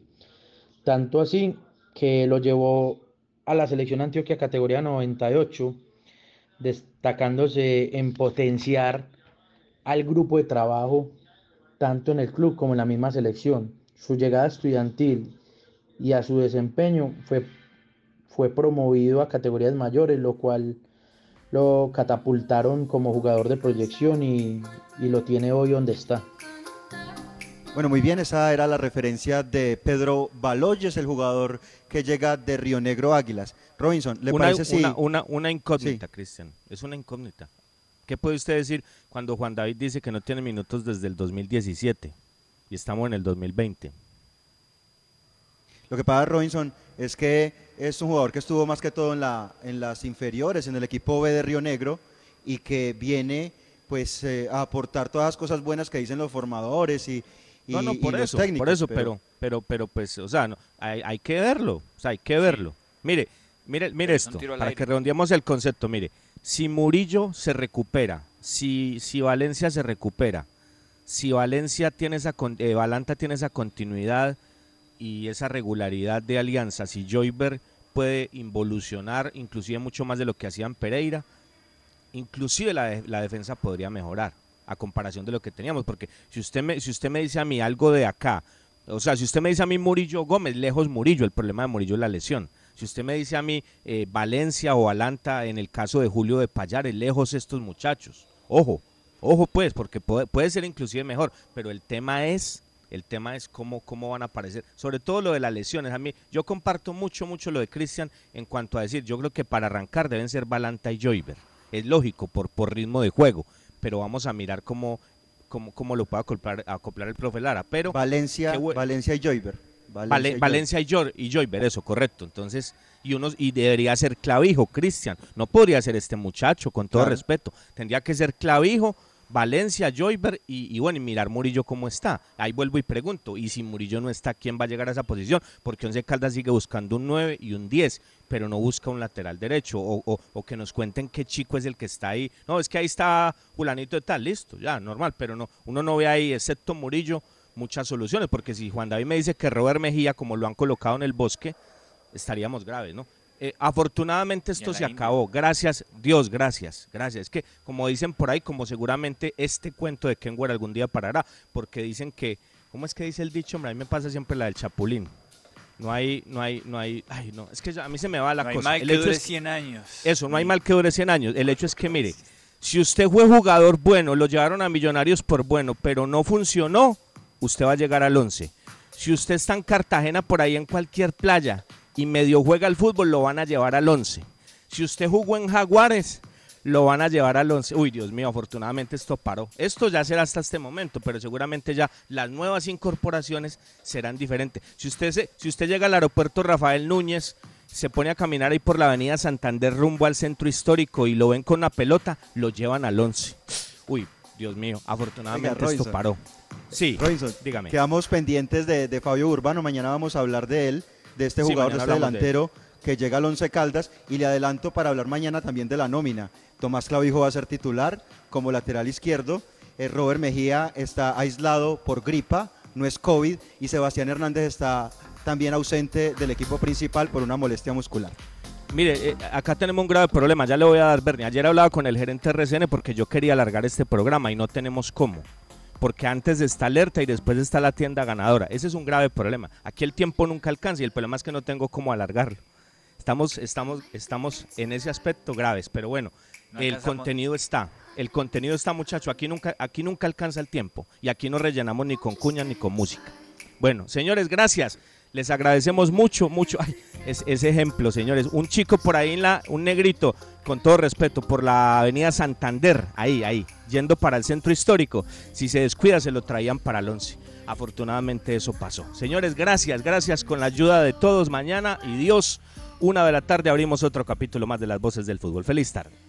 Tanto así que lo llevó a la selección Antioquia categoría 98, destacándose en potenciar al grupo de trabajo tanto en el club como en la misma selección. Su llegada estudiantil y a su desempeño fue, fue promovido a categorías mayores, lo cual lo catapultaron como jugador de proyección y, y lo tiene hoy donde está. Bueno, muy bien, esa era la referencia de Pedro Baloyes, el jugador que llega de Río Negro Águilas. Robinson, ¿le una, parece si... una, una, una incógnita, Cristian. Es una incógnita. ¿Qué puede usted decir cuando Juan David dice que no tiene minutos desde el 2017 y estamos en el 2020? Lo que pasa, Robinson, es que es un jugador que estuvo más que todo en, la, en las inferiores, en el equipo B de Río Negro, y que viene pues eh, a aportar todas las cosas buenas que dicen los formadores y, y, no, no, por y los eso, técnicos. por eso, pero, pero, pero, pues, o sea, no, hay, hay que verlo, o sea, hay que verlo. Mire, mire, mire esto, para aire. que redondeemos el concepto, mire, si Murillo se recupera, si, si Valencia se recupera, si Valencia tiene esa, con- eh, Valanta tiene esa continuidad y esa regularidad de alianza, si Joyber puede involucionar inclusive mucho más de lo que hacían Pereira, inclusive la, la defensa podría mejorar a comparación de lo que teníamos, porque si usted me, si usted me dice a mí algo de acá, o sea, si usted me dice a mí Murillo Gómez, lejos Murillo, el problema de Murillo es la lesión. Si usted me dice a mí eh, Valencia o Alanta, en el caso de Julio de Payares, lejos estos muchachos. Ojo, ojo pues, porque puede, puede ser inclusive mejor, pero el tema es, el tema es cómo, cómo van a aparecer, sobre todo lo de las lesiones. A mí, yo comparto mucho, mucho lo de Cristian en cuanto a decir, yo creo que para arrancar deben ser Valanta y Joyver. Es lógico, por, por ritmo de juego, pero vamos a mirar cómo, cómo, cómo lo puede acoplar, acoplar el profe Lara. Pero Valencia, Valencia y Joyver. Vale- Valencia, y y, Joyver, eso, correcto. Entonces, y uno y debería ser clavijo, Cristian. No podría ser este muchacho, con todo Claro. respeto. Tendría que ser clavijo, Valencia, Joyver y, y bueno, y mirar Murillo cómo está. Ahí vuelvo y pregunto, y si Murillo no está, ¿quién va a llegar a esa posición? Porque Once Caldas sigue buscando un 9 y un 10, pero no busca un lateral derecho. O, o- o que nos cuenten qué chico es el que está ahí. No, es que ahí está Julanito de tal, listo, ya, normal, pero no, uno no ve ahí, excepto Murillo, muchas soluciones, porque si Juan David me dice que Robert Mejía, como lo han colocado en el bosque, estaríamos graves, ¿no? Eh, afortunadamente esto se India. acabó, gracias, Dios, gracias, gracias. Es que, como dicen por ahí, como seguramente este cuento de Kenwer algún día parará, porque dicen que, ¿cómo es que dice el dicho? Hombre, a mí me pasa siempre la del chapulín. No hay, no hay, no hay, ay, no, es que a mí se me va la No hay cosa. mal El que hecho dure es- 100 años. eso, no hay mal que dure 100 años. El hecho es que, mire, si usted fue jugador bueno, lo llevaron a Millonarios por bueno, pero no funcionó, usted va a llegar al 11. Si usted está en Cartagena por ahí en cualquier playa y medio juega al fútbol, lo van a llevar al 11. Si usted jugó en Jaguares, lo van a llevar al 11. Uy, Dios mío, afortunadamente esto paró. Esto ya será hasta este momento, pero seguramente ya las nuevas incorporaciones serán diferentes. Si usted, se- si usted llega al aeropuerto Rafael Núñez, se pone a caminar ahí por la avenida Santander rumbo al centro histórico y lo ven con una pelota, lo llevan al 11. Uy, Dios mío, afortunadamente Oiga, esto paró. Sí, Robinson, dígame. Quedamos pendientes de, de Fabio Urbano. Mañana vamos a hablar de él, de este Sí, jugador, de este de delantero que llega al Once Caldas. Y le adelanto para hablar mañana también de la nómina. Tomás Clavijo va a ser titular como lateral izquierdo. Eh, Robert Mejía está aislado por gripa, no es COVID. Y Sebastián Hernández está también ausente del equipo principal por una molestia muscular. Mire, eh, acá tenemos un grave problema, ya le voy a dar Bernie. Ayer hablaba con el gerente RCN porque yo quería alargar este programa y no tenemos cómo. Porque antes está alerta y después está la tienda ganadora. Ese es un grave problema. Aquí el tiempo nunca alcanza y el problema es que no tengo cómo alargarlo. Estamos, estamos, estamos en ese aspecto graves, pero bueno, No el contenido está. El contenido está, muchacho. Aquí nunca, aquí nunca alcanza el tiempo y aquí no rellenamos ni con cuñas ni con música. Bueno, señores, gracias. Les agradecemos mucho, mucho. Es, ese ejemplo, señores. Un chico por ahí, en la, un negrito, con todo respeto, por la avenida Santander, ahí, ahí, yendo para el centro histórico. Si se descuida, se lo traían para el 11. Afortunadamente eso pasó. Señores, gracias, gracias con la ayuda de todos mañana y Dios, una de la tarde abrimos otro capítulo más de las voces del fútbol. Feliz tarde.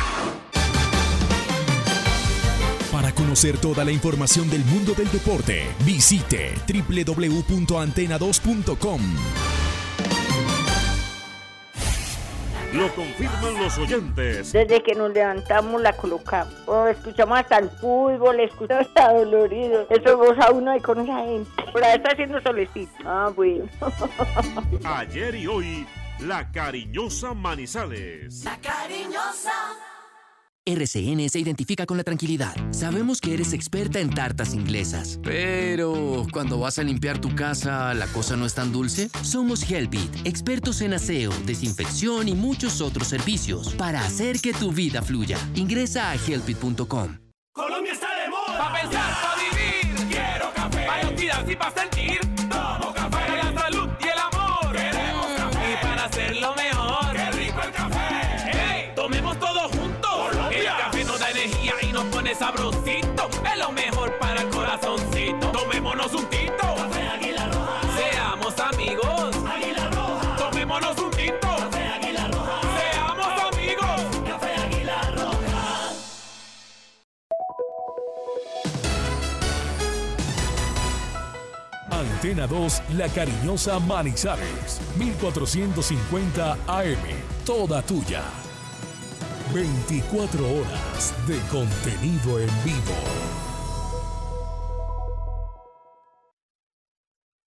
Conocer toda la información del mundo del deporte, visite www.antena2.com. Lo confirman los oyentes. Desde que nos levantamos la colocamos. Oh, escuchamos hasta el fútbol, escuchamos hasta dolorido. Eso goza uno ahí con esa gente. Por ahí está haciendo solecito. Ah, bueno. Ayer y hoy, la cariñosa Manizales. La cariñosa. RCN se identifica con la tranquilidad. Sabemos que eres experta en tartas inglesas. Pero cuando vas a limpiar tu casa, ¿la cosa no es tan dulce? Somos Helpit, expertos en aseo, desinfección y muchos otros servicios para hacer que tu vida fluya. Ingresa a helpit.com. Colombia está de moda. Pa' pensar, pa' vivir. Quiero café. Para y pa' Antena 2, La Cariñosa Manizales, 1450 AM, toda tuya. 24 horas de contenido en vivo.